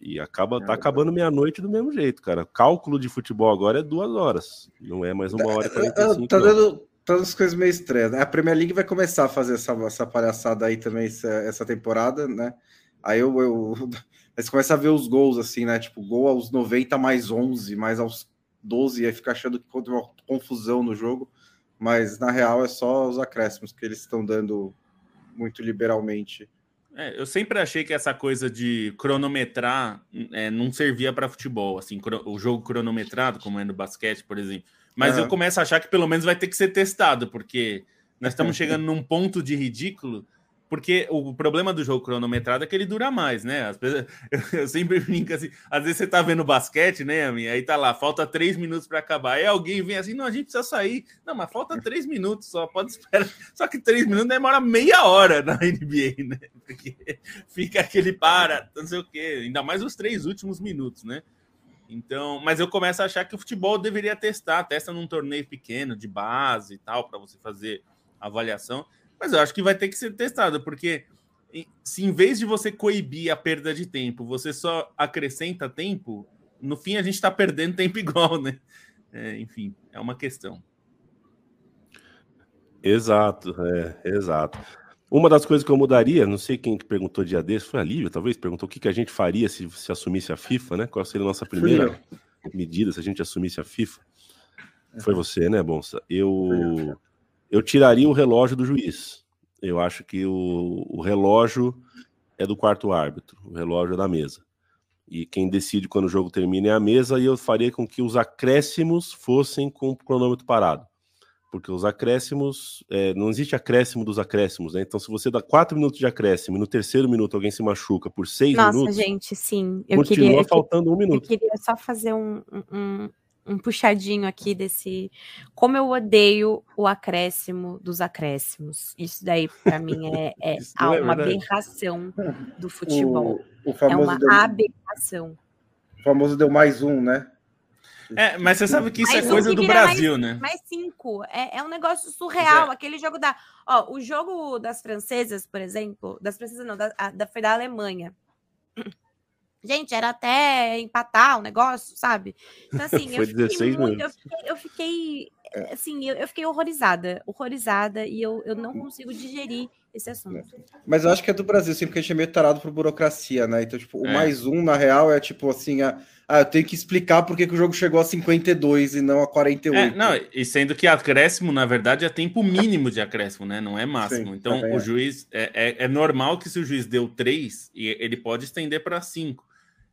e acaba, tá acabando meia-noite do mesmo jeito, cara. Cálculo de futebol agora é duas horas. Não é mais uma hora e 45. Tá dando todas as coisas meio estranhas. Né? A Premier League vai começar a fazer essa, essa palhaçada aí também essa, essa temporada, né? Aí eu, eu, aí você começa a ver os gols assim, né? Tipo, gol aos 90 mais 11, mais aos 12, e aí fica achando que conta uma confusão no jogo. Mas na real é só os acréscimos que eles estão dando muito liberalmente é, eu sempre achei que essa coisa de cronometrar é, não servia para futebol, assim, o jogo cronometrado, como é no basquete, por exemplo. Mas uhum. eu começo a achar que pelo menos vai ter que ser testado, porque nós estamos chegando num ponto de ridículo porque o problema do jogo cronometrado é que ele dura mais, né? Vezes, eu, sempre brinco assim, às vezes você tá vendo basquete, né, Ami? Aí tá lá, falta três minutos para acabar. Aí alguém vem assim, não, a gente precisa sair. Não, mas falta três minutos só, pode esperar. Só que três minutos demora meia hora na NBA, né? Porque fica aquele para, não sei o quê. Ainda mais os três últimos minutos, né? Então, mas eu começo a achar que o futebol deveria testar, testa num torneio pequeno, de base e tal, para você fazer avaliação. Mas eu acho que vai ter que ser testado, porque se em vez de você coibir a perda de tempo, você só acrescenta tempo, no fim a gente está perdendo tempo igual, né? É, enfim, é uma questão. Exato, é, exato. Uma das coisas que eu mudaria, não sei quem que perguntou dia desse, foi a Lívia, talvez, perguntou o que, que a gente faria se, se assumisse a FIFA, né? Qual seria a nossa primeira medida se a gente assumisse a FIFA? Foi você, né, Bonsa? Eu, eu tiraria o relógio do juiz. Eu acho que o, o relógio é do quarto árbitro, o relógio é da mesa. E quem decide quando o jogo termina é a mesa, e eu faria com que os acréscimos fossem com o cronômetro parado. Porque os acréscimos, é, não existe acréscimo dos acréscimos, né? Então, se você dá quatro minutos de acréscimo e no terceiro minuto alguém se machuca por seis Nossa, minutos. Nossa, gente, sim. Eu continua queria, faltando um minuto. Eu queria só fazer um, um, um puxadinho aqui desse. Como eu odeio o acréscimo dos acréscimos. Isso daí, para mim, é, é, é uma aberração do futebol. O, o é uma deu, aberração. O famoso deu mais um, né? É, mas você sabe que isso mais é coisa um do Brasil, mais, né? Mais cinco. É, é um negócio surreal. É. Aquele jogo da. Ó, o jogo das francesas, por exemplo. Das francesas, não, da, da, foi da Alemanha. Gente, era até empatar o negócio, sabe? Então, assim, eu fiquei, muito, eu fiquei, eu fiquei, é. assim, eu, eu, fiquei horrorizada, horrorizada, e eu, eu não consigo digerir esse assunto. Mas eu acho que é do Brasil, assim, porque a gente é meio tarado por burocracia, né? Então, tipo, o é. mais um, na real, é tipo assim, a, ah, eu tenho que explicar porque que o jogo chegou a 52 e não a 48. É, não, e sendo que acréscimo, na verdade, é tempo mínimo de acréscimo, né? Não é máximo. Sim, então, o é. juiz, é, é, é normal que se o juiz deu 3, ele pode estender para 5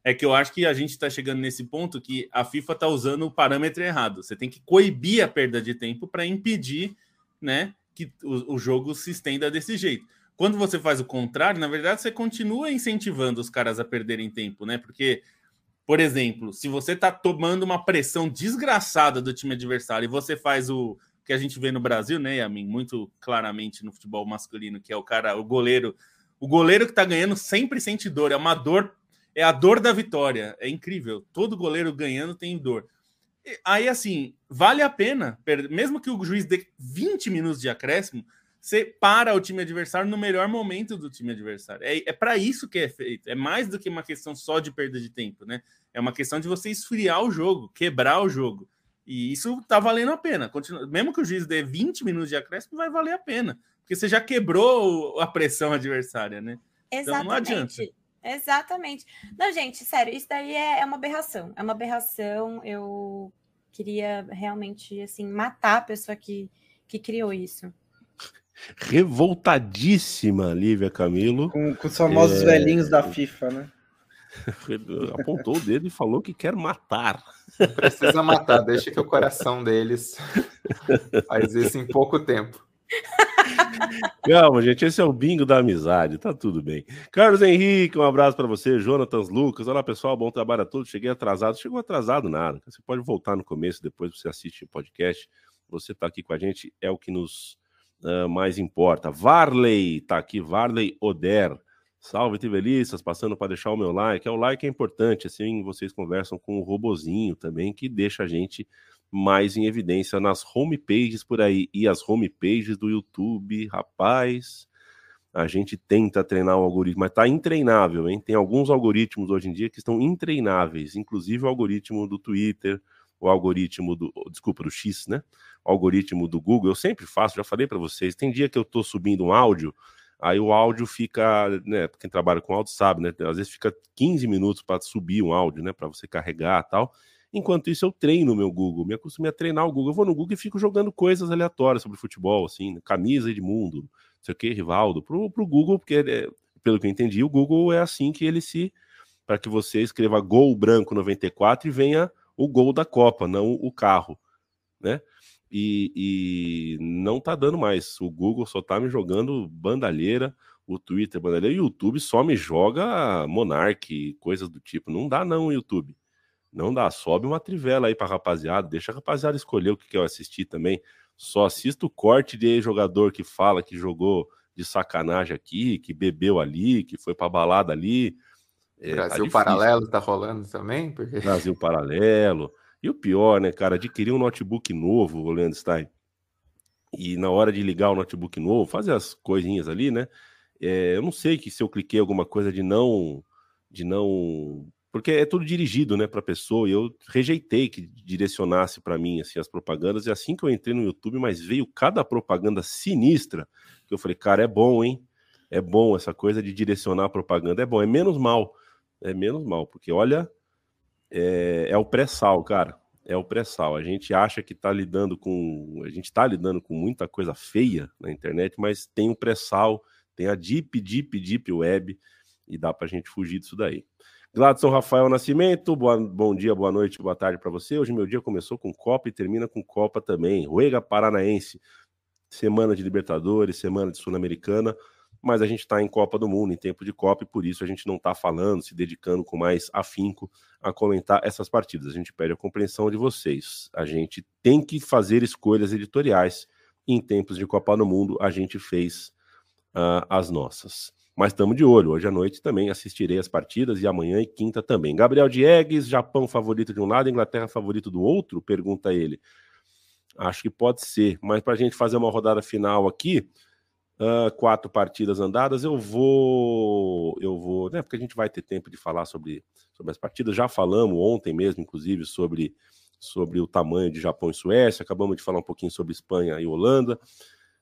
é que eu acho que a gente está chegando nesse ponto que a FIFA está usando o parâmetro errado. Você tem que coibir a perda de tempo para impedir né, que o, o, jogo se estenda desse jeito. Quando você faz o contrário, na verdade, você continua incentivando os caras a perderem tempo, né? Porque, por exemplo, se você está tomando uma pressão desgraçada do time adversário e você faz o que a gente vê no Brasil, né, Yamin, muito claramente no futebol masculino, que é o cara, o goleiro, o goleiro que está ganhando sempre sente dor, é uma dor é a dor da vitória. É incrível. Todo goleiro ganhando tem dor. Aí, assim, vale a pena, mesmo que o juiz dê 20 minutos de acréscimo, você para o time adversário no melhor momento do time adversário. É, é para isso que é feito. É mais do que uma questão só de perda de tempo, né? É uma questão de você esfriar o jogo, quebrar o jogo. E isso tá valendo a pena. Continua, mesmo que o juiz dê 20 minutos de acréscimo, vai valer a pena. Porque você já quebrou a pressão adversária, né? Exatamente. Então não adianta. Exatamente. Não, gente, sério, isso daí é, é uma aberração. É uma aberração. Eu queria realmente, assim, matar a pessoa que, que criou isso revoltadíssima, Lívia Camilo. Com, com os famosos é... velhinhos da FIFA, né? Apontou o dedo e falou que quer matar. Precisa matar, deixa que o coração deles faz isso em pouco tempo. Calma, gente, esse é o bingo da amizade, tá tudo bem. Carlos Henrique, um abraço para você. Jonatas Lucas, olá pessoal, bom trabalho a todos. Cheguei atrasado, chegou atrasado nada. Você pode voltar no começo, depois você assiste o podcast. Você tá aqui com a gente, é o que nos uh, mais importa. Varley, tá aqui, Varley Oder. Salve, Tivelistas, passando para deixar o meu like. É, o like é importante, assim vocês conversam com o robozinho também, que deixa a gente mais em evidência nas homepages por aí. E as homepages do YouTube, rapaz, a gente tenta treinar o algoritmo, mas tá intreinável, hein? Tem alguns algoritmos hoje em dia que estão intreináveis, inclusive o algoritmo do Twitter, o algoritmo do, desculpa, do X, né? O algoritmo do Google, eu sempre faço, já falei para vocês, tem dia que eu estou subindo um áudio, aí o áudio fica, né, quem trabalha com áudio sabe, né? Às vezes fica 15 minutos para subir um áudio, né, para você carregar, tal. Enquanto isso eu treino o meu Google, me acostumei a treinar o Google. Eu vou no Google e fico jogando coisas aleatórias sobre futebol, assim, camisa de mundo, não sei o que, Rivaldo, pro, pro Google, porque é, pelo que eu entendi, o Google é assim que ele se para que você escreva gol branco 94 e venha o gol da Copa, não o carro, né? E, e não tá dando mais. O Google só tá me jogando bandalheira, o Twitter bandalheira, o YouTube só me joga Monark, coisas do tipo. Não dá não, YouTube. Não dá. Sobe uma trivela aí pra rapaziada, deixa a rapaziada escolher o que quer assistir também. Só assisto o corte de jogador que fala que jogou de sacanagem aqui, que bebeu ali, que foi pra balada ali. É, tá Brasil tá Paralelo tá rolando também? Porque... Brasil Paralelo. E o pior, né, cara, adquirir um notebook novo, o Leandro Stein, e na hora de ligar o notebook novo, fazer as coisinhas ali, né? É, eu não sei que se eu cliquei alguma coisa de não. de não. Porque é tudo dirigido, né, para pessoa, e eu rejeitei que direcionasse para mim assim, as propagandas, e assim que eu entrei no YouTube, mas veio cada propaganda sinistra, que eu falei, cara, é bom, hein? É bom essa coisa de direcionar a propaganda, é bom, é menos mal é menos mal, porque olha, é, é o pré-sal, cara. É o pré-sal. A gente acha que está lidando com. A gente está lidando com muita coisa feia na internet, mas tem o pré-sal, tem a Deep, Deep, Deep Web, e dá para a gente fugir disso daí. Gladson Rafael Nascimento, boa, bom dia, boa noite, boa tarde para você. Hoje meu dia começou com Copa e termina com Copa também. Ruega Paranaense, semana de Libertadores, semana de Sul-Americana mas a gente está em Copa do Mundo, em tempo de Copa, e por isso a gente não está falando, se dedicando com mais afinco a comentar essas partidas. A gente pede a compreensão de vocês. A gente tem que fazer escolhas editoriais. Em tempos de Copa do Mundo, a gente fez uh, as nossas. Mas estamos de olho. Hoje à noite também assistirei as partidas e amanhã e quinta também. Gabriel Diegues, Japão favorito de um lado, Inglaterra favorito do outro? Pergunta ele. Acho que pode ser, mas para a gente fazer uma rodada final aqui, Uh, quatro partidas andadas, eu vou, eu vou, né? Porque a gente vai ter tempo de falar sobre, sobre as partidas. Já falamos ontem mesmo, inclusive, sobre, sobre o tamanho de Japão e Suécia. Acabamos de falar um pouquinho sobre Espanha e Holanda.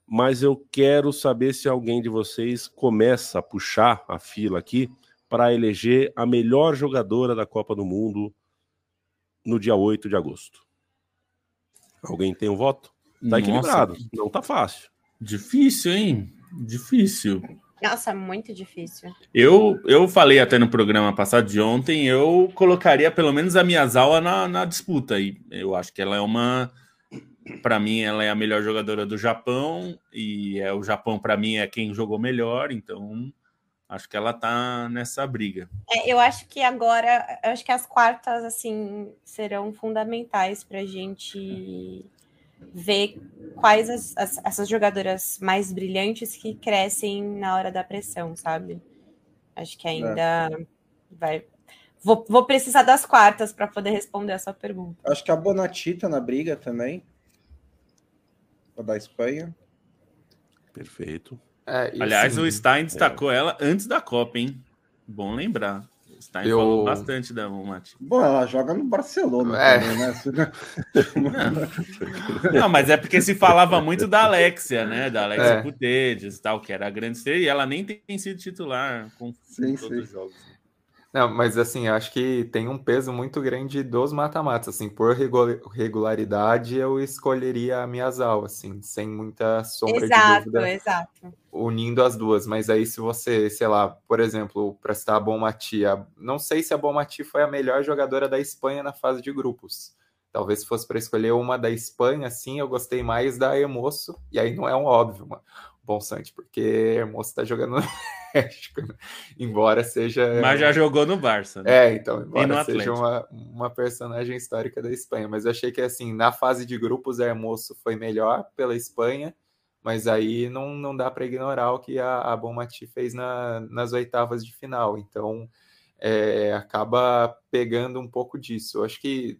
Mas eu quero saber se alguém de vocês começa a puxar a fila aqui para eleger a melhor jogadora da Copa do Mundo no dia 8 de agosto. Alguém tem um voto? Tá equilibrado, não tá fácil. Difícil, hein? Difícil. Nossa, muito difícil. Eu, eu falei até no programa passado de ontem, eu colocaria pelo menos a Miyazawa na, na disputa. E eu acho que ela é uma. Para mim, ela é a melhor jogadora do Japão. E é o Japão, para mim, é quem jogou melhor. Então, acho que ela tá nessa briga. É, eu acho que agora, acho que as quartas, assim, serão fundamentais para a gente ver quais as, as, essas jogadoras mais brilhantes que crescem na hora da pressão, sabe? Acho que ainda é. vai. Vou, vou precisar das quartas para poder responder essa pergunta. Acho que a Bonatita na briga também. A da Espanha. Perfeito. É, Aliás, assim, o Stein destacou é. ela antes da Copa, hein? Bom lembrar. O Stein eu... falou bastante da Mati. Bom, ela joga no Barcelona é. também, né? Não. Não. mas é porque se falava muito da Alexia, né? Da Alexia é. Putedes e tal, que era a grande estrela, e ela nem tem sido titular com sim, todos sim. os jogos. Não, mas assim, acho que tem um peso muito grande dos mata-matas, assim, por regularidade eu escolheria a Miyazawa, assim, sem muita sombra exato, de dúvida. Exato, exato. Unindo as duas, mas aí se você, sei lá, por exemplo, para citar a Bonmati, não sei se a Bonmati foi a melhor jogadora da Espanha na fase de grupos. Talvez se fosse para escolher uma da Espanha, sim, eu gostei mais da Emoço, e aí não é um óbvio, mano. Bom Sante, porque Hermoso está jogando no México, né? embora seja. Mas já jogou no Barça. Né? É, então, embora seja uma, uma personagem histórica da Espanha. Mas eu achei que, assim, na fase de grupos, Hermoso foi melhor pela Espanha, mas aí não, não dá para ignorar o que a, a Bonmati fez na, nas oitavas de final. Então, é, acaba pegando um pouco disso. Eu acho que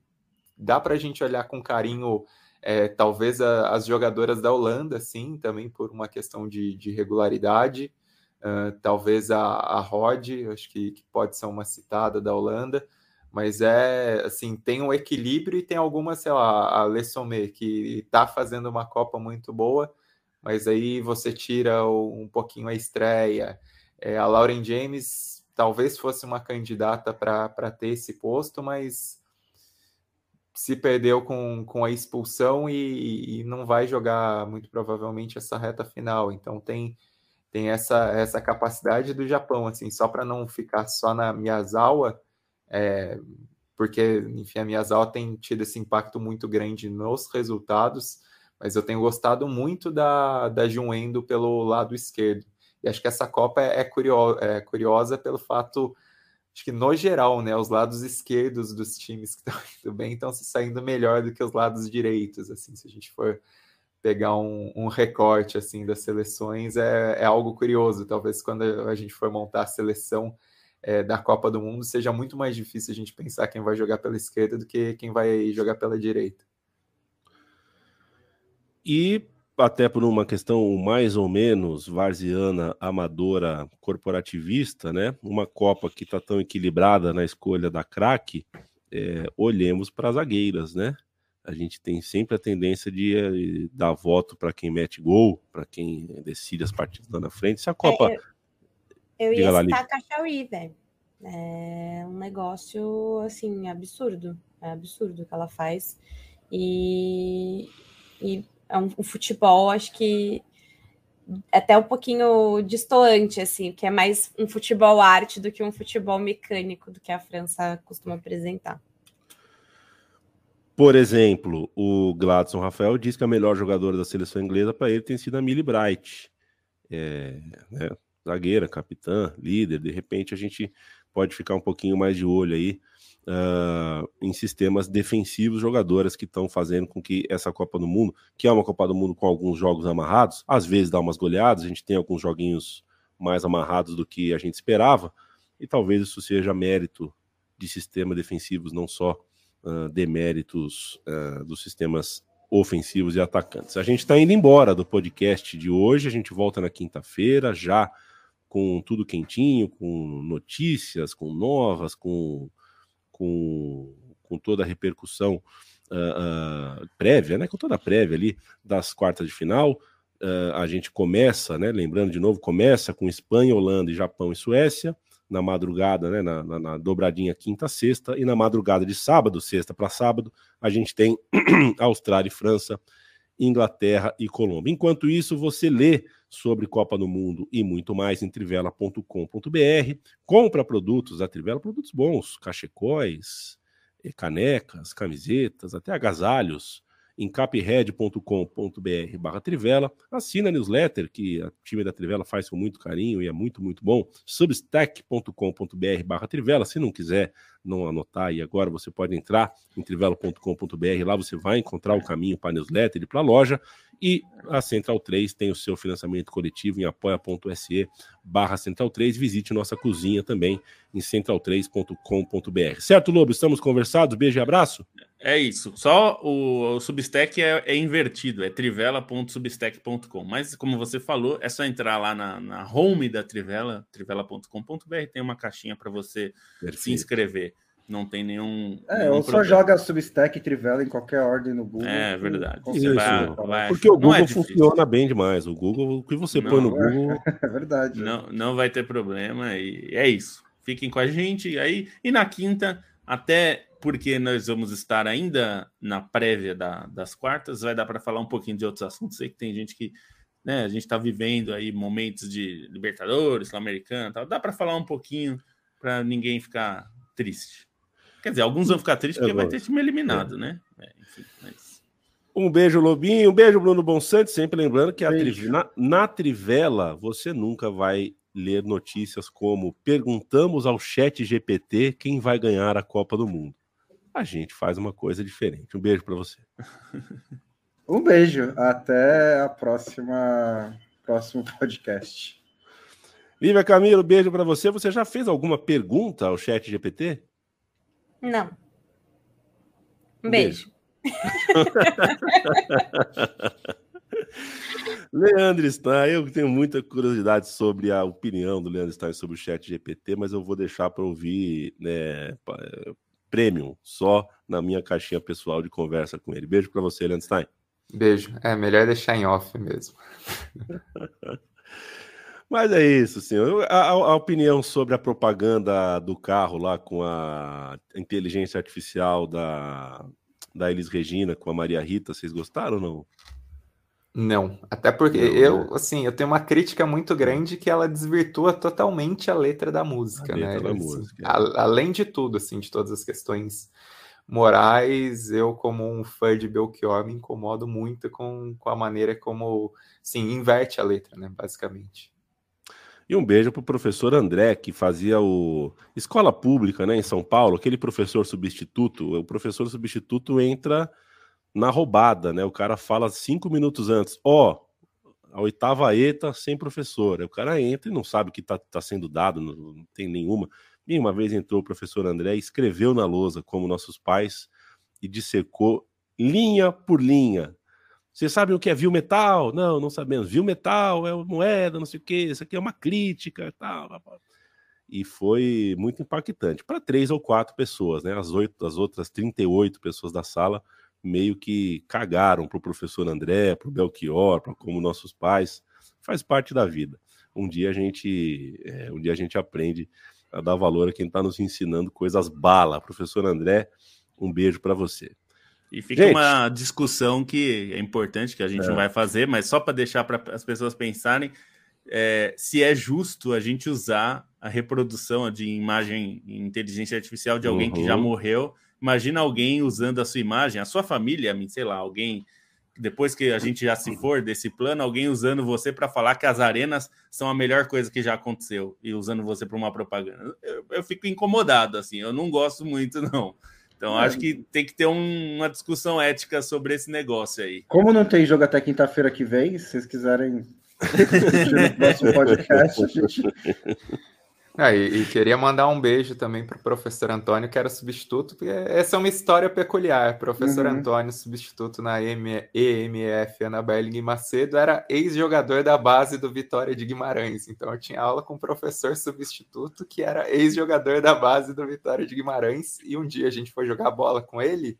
dá para a gente olhar com carinho é, talvez a, as jogadoras da Holanda, sim, também por uma questão de, de regularidade. Uh, talvez a, a Rod, acho que, que, pode ser uma citada da Holanda, mas é assim, tem um equilíbrio e tem alguma, sei lá, a Le Sommet, que está fazendo uma Copa muito boa, mas aí você tira um pouquinho a estreia. É, a Lauren James talvez fosse uma candidata para ter esse posto, mas se perdeu com, com a expulsão e, e, não vai jogar muito provavelmente essa reta final. Então tem, tem essa, essa capacidade do Japão, assim, só para não ficar só na Miyazawa, é, porque enfim, a Miyazawa tem tido esse impacto muito grande nos resultados, mas eu tenho gostado muito da, da Junendo pelo lado esquerdo. E acho que essa Copa é, é, é curiosa pelo fato acho que no geral, né, os lados esquerdos dos times que estão indo bem estão se saindo melhor do que os lados direitos, assim, se a gente for pegar um, um recorte, assim, das seleções, é, é, algo curioso, talvez quando a gente for montar a seleção é, da Copa do Mundo, seja muito mais difícil a gente pensar quem vai jogar pela esquerda do que quem vai jogar pela direita. E até por uma questão mais ou menos varziana, amadora, corporativista, né? Uma Copa que está tão equilibrada na escolha da craque, é, olhemos para as zagueiras, né? A gente tem sempre a tendência de eh, dar voto para quem mete gol, para quem decide as partidas lá na frente. Se a Copa. É, eu, eu ia lá, citar a Cachaui, velho. É um negócio, assim, absurdo. É absurdo o que ela faz. E, e é um, um futebol, acho que até um pouquinho distoante, assim, que é mais um futebol arte do que um futebol mecânico do que a França costuma apresentar. Por exemplo, o Gladson Rafael diz que a melhor jogadora da seleção inglesa para ele tem sido a Millie Bright. É, né, zagueira, capitã, líder. De repente a gente pode ficar um pouquinho mais de olho aí uh, em sistemas defensivos, jogadoras que estão fazendo com que essa Copa do Mundo, que é uma Copa do Mundo com alguns jogos amarrados, às vezes dá umas goleadas, a gente tem alguns joguinhos mais amarrados do que a gente esperava, e talvez isso seja mérito de sistemas defensivos, não só uh, deméritos uh, dos sistemas ofensivos e atacantes. A gente está indo embora do podcast de hoje, a gente volta na quinta-feira já com tudo quentinho, com notícias, com novas, com com, com toda a repercussão uh, uh, prévia, né? Com toda a prévia ali das quartas de final. Uh, a gente começa, né? Lembrando de novo, começa com Espanha, Holanda, Japão e Suécia na madrugada, né, na, na, na, dobradinha quinta, sexta, e na madrugada de sábado, sexta para sábado, a gente tem Austrália e França, Inglaterra e Colômbia. Enquanto isso, você lê sobre Copa do Mundo e muito mais em trivela.com.br. Compra produtos da Trivela, produtos bons, cachecóis, eh, canecas, camisetas, até agasalhos em capred.com.br barra Trivela, assina a newsletter que a time da Trivela faz com muito carinho e é muito, muito bom, substack.com.br barra Trivela, se não quiser não anotar aí agora, você pode entrar em trivelo.com.br, lá você vai encontrar o caminho para a newsletter e para a loja, e a Central 3 tem o seu financiamento coletivo em apoia.se barra Central 3. Visite nossa cozinha também em central3.com.br. Certo, Lobo? Estamos conversados? Beijo e abraço? É isso. Só o, o Substack é, é, invertido, é trivela.substack.com. Mas, como você falou, é só entrar lá na, na home da Trivela, trivela.com.br, tem uma caixinha para você Perfeito. se inscrever. Não tem nenhum. É, nenhum ou só joga Substack e Trivela em qualquer ordem no Google. É verdade. Isso, vai, vai, porque o Google é funciona bem demais. O Google, o que você não, põe no é, Google. É verdade. Não, não vai ter problema. E é isso. Fiquem com a gente aí. E na quinta, até porque nós vamos estar ainda na prévia da, das quartas, vai dar para falar um pouquinho de outros assuntos. Sei que tem gente que. Né, a gente está vivendo aí momentos de Libertadores, Sul-Americana, tal. dá para falar um pouquinho para ninguém ficar triste. Quer dizer, alguns vão ficar tristes porque vai ter time eliminado, é. né? É, enfim, mas... Um beijo, Lobinho. Um beijo, Bruno Bonsante. Sempre lembrando que tri... na, na Trivela você nunca vai ler notícias como perguntamos ao chat GPT quem vai ganhar a Copa do Mundo. A gente faz uma coisa diferente. Um beijo para você. um beijo. Até a próxima próximo podcast. Lívia Camilo, beijo para você. Você já fez alguma pergunta ao chat GPT? Não. Um beijo. Leandro Stein, eu tenho muita curiosidade sobre a opinião do Leandro Stein sobre o chat GPT, mas eu vou deixar para ouvir né, premium só na minha caixinha pessoal de conversa com ele. Beijo para você, Leandro Stein. Beijo. É melhor deixar em off mesmo. Mas é isso, senhor. A, a, opinião sobre a propaganda do carro lá com a inteligência artificial da, da Elis Regina com a Maria Rita, vocês gostaram ou não? Não, até porque não, eu, né? assim, eu tenho uma crítica muito grande que ela desvirtua totalmente a letra da música, a né? Da música. A, além de tudo, assim, de todas as questões morais, eu como um fã de Belchior me incomodo muito com, com a maneira como, sim, inverte a letra, né, basicamente. E um beijo para o professor André, que fazia o escola pública né, em São Paulo, aquele professor substituto. O professor substituto entra na roubada, né? O cara fala cinco minutos antes, ó, oh, a oitava ETA sem professor. Aí o cara entra e não sabe o que está tá sendo dado, não, não tem nenhuma. E uma vez entrou o professor André e escreveu na lousa, como nossos pais, e dissecou linha por linha vocês sabem o que é viu metal? Não, não sabemos. Viu metal é moeda, não sei o que. Isso aqui é uma crítica, tal. E foi muito impactante para três ou quatro pessoas, né? As oito, as outras 38 pessoas da sala meio que cagaram para o professor André, para o Belchior, para como nossos pais. Faz parte da vida. Um dia a gente, é, um dia a gente aprende a dar valor a quem está nos ensinando coisas bala. Professor André, um beijo para você. E fica gente. uma discussão que é importante, que a gente é. não vai fazer, mas só para deixar para as pessoas pensarem é, se é justo a gente usar a reprodução de imagem em inteligência artificial de alguém uhum. que já uhum. morreu. Imagina alguém usando a sua imagem, a sua família, sei lá, alguém depois que a gente já se for desse plano, alguém usando você para falar que as arenas são a melhor coisa que já aconteceu e usando você para uma propaganda. Eu, eu, fico incomodado, assim, eu não gosto muito, não. Então, é. acho que tem que ter um, uma discussão ética sobre esse negócio aí. Como não tem jogo até quinta-feira que vem, se vocês quiserem no próximo podcast, a gente ah, e, e, queria mandar um beijo também para o professor Antônio, que era substituto, porque essa é uma história peculiar. Professor uhum. Antônio, substituto na EMF Ana Berling Macedo, era ex-jogador da base do Vitória de Guimarães. Então eu tinha aula com um professor substituto que era ex-jogador da base do Vitória de Guimarães. E um dia a gente foi jogar bola com ele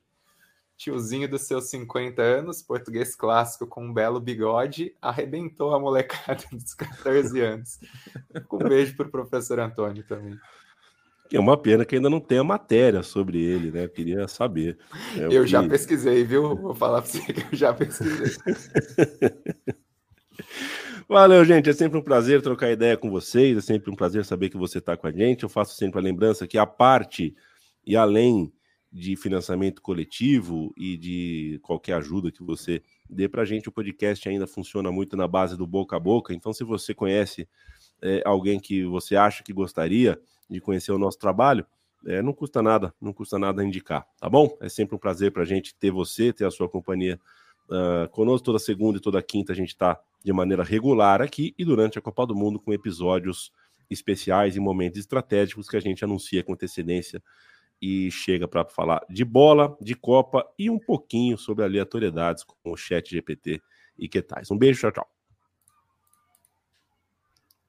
tiozinho dos seus 50 anos, português clássico com um belo bigode, arrebentou a molecada dos 14 anos. Um beijo para o professor Antônio também. É uma pena que ainda não tenha matéria sobre ele, né? Eu queria saber. É eu já pesquisei, viu? Vou falar para você que eu já pesquisei. Valeu, gente. É sempre um prazer trocar ideia com vocês. É sempre um prazer saber que você está com a gente. Eu faço sempre a lembrança que a parte e além de financiamento coletivo e de qualquer ajuda que você dê para a gente. O podcast ainda funciona muito na base do boca a boca. Então, se você conhece é, alguém que você acha que gostaria de conhecer o nosso trabalho, é, não custa nada, não custa nada indicar, tá bom? É sempre um prazer para a gente ter você, ter a sua companhia uh, conosco toda segunda e toda quinta. A gente está de maneira regular aqui e durante a Copa do Mundo com episódios especiais e momentos estratégicos que a gente anuncia com antecedência e chega para falar de bola, de Copa e um pouquinho sobre aleatoriedades com o Chat GPT e que tais. Um beijo, tchau, tchau.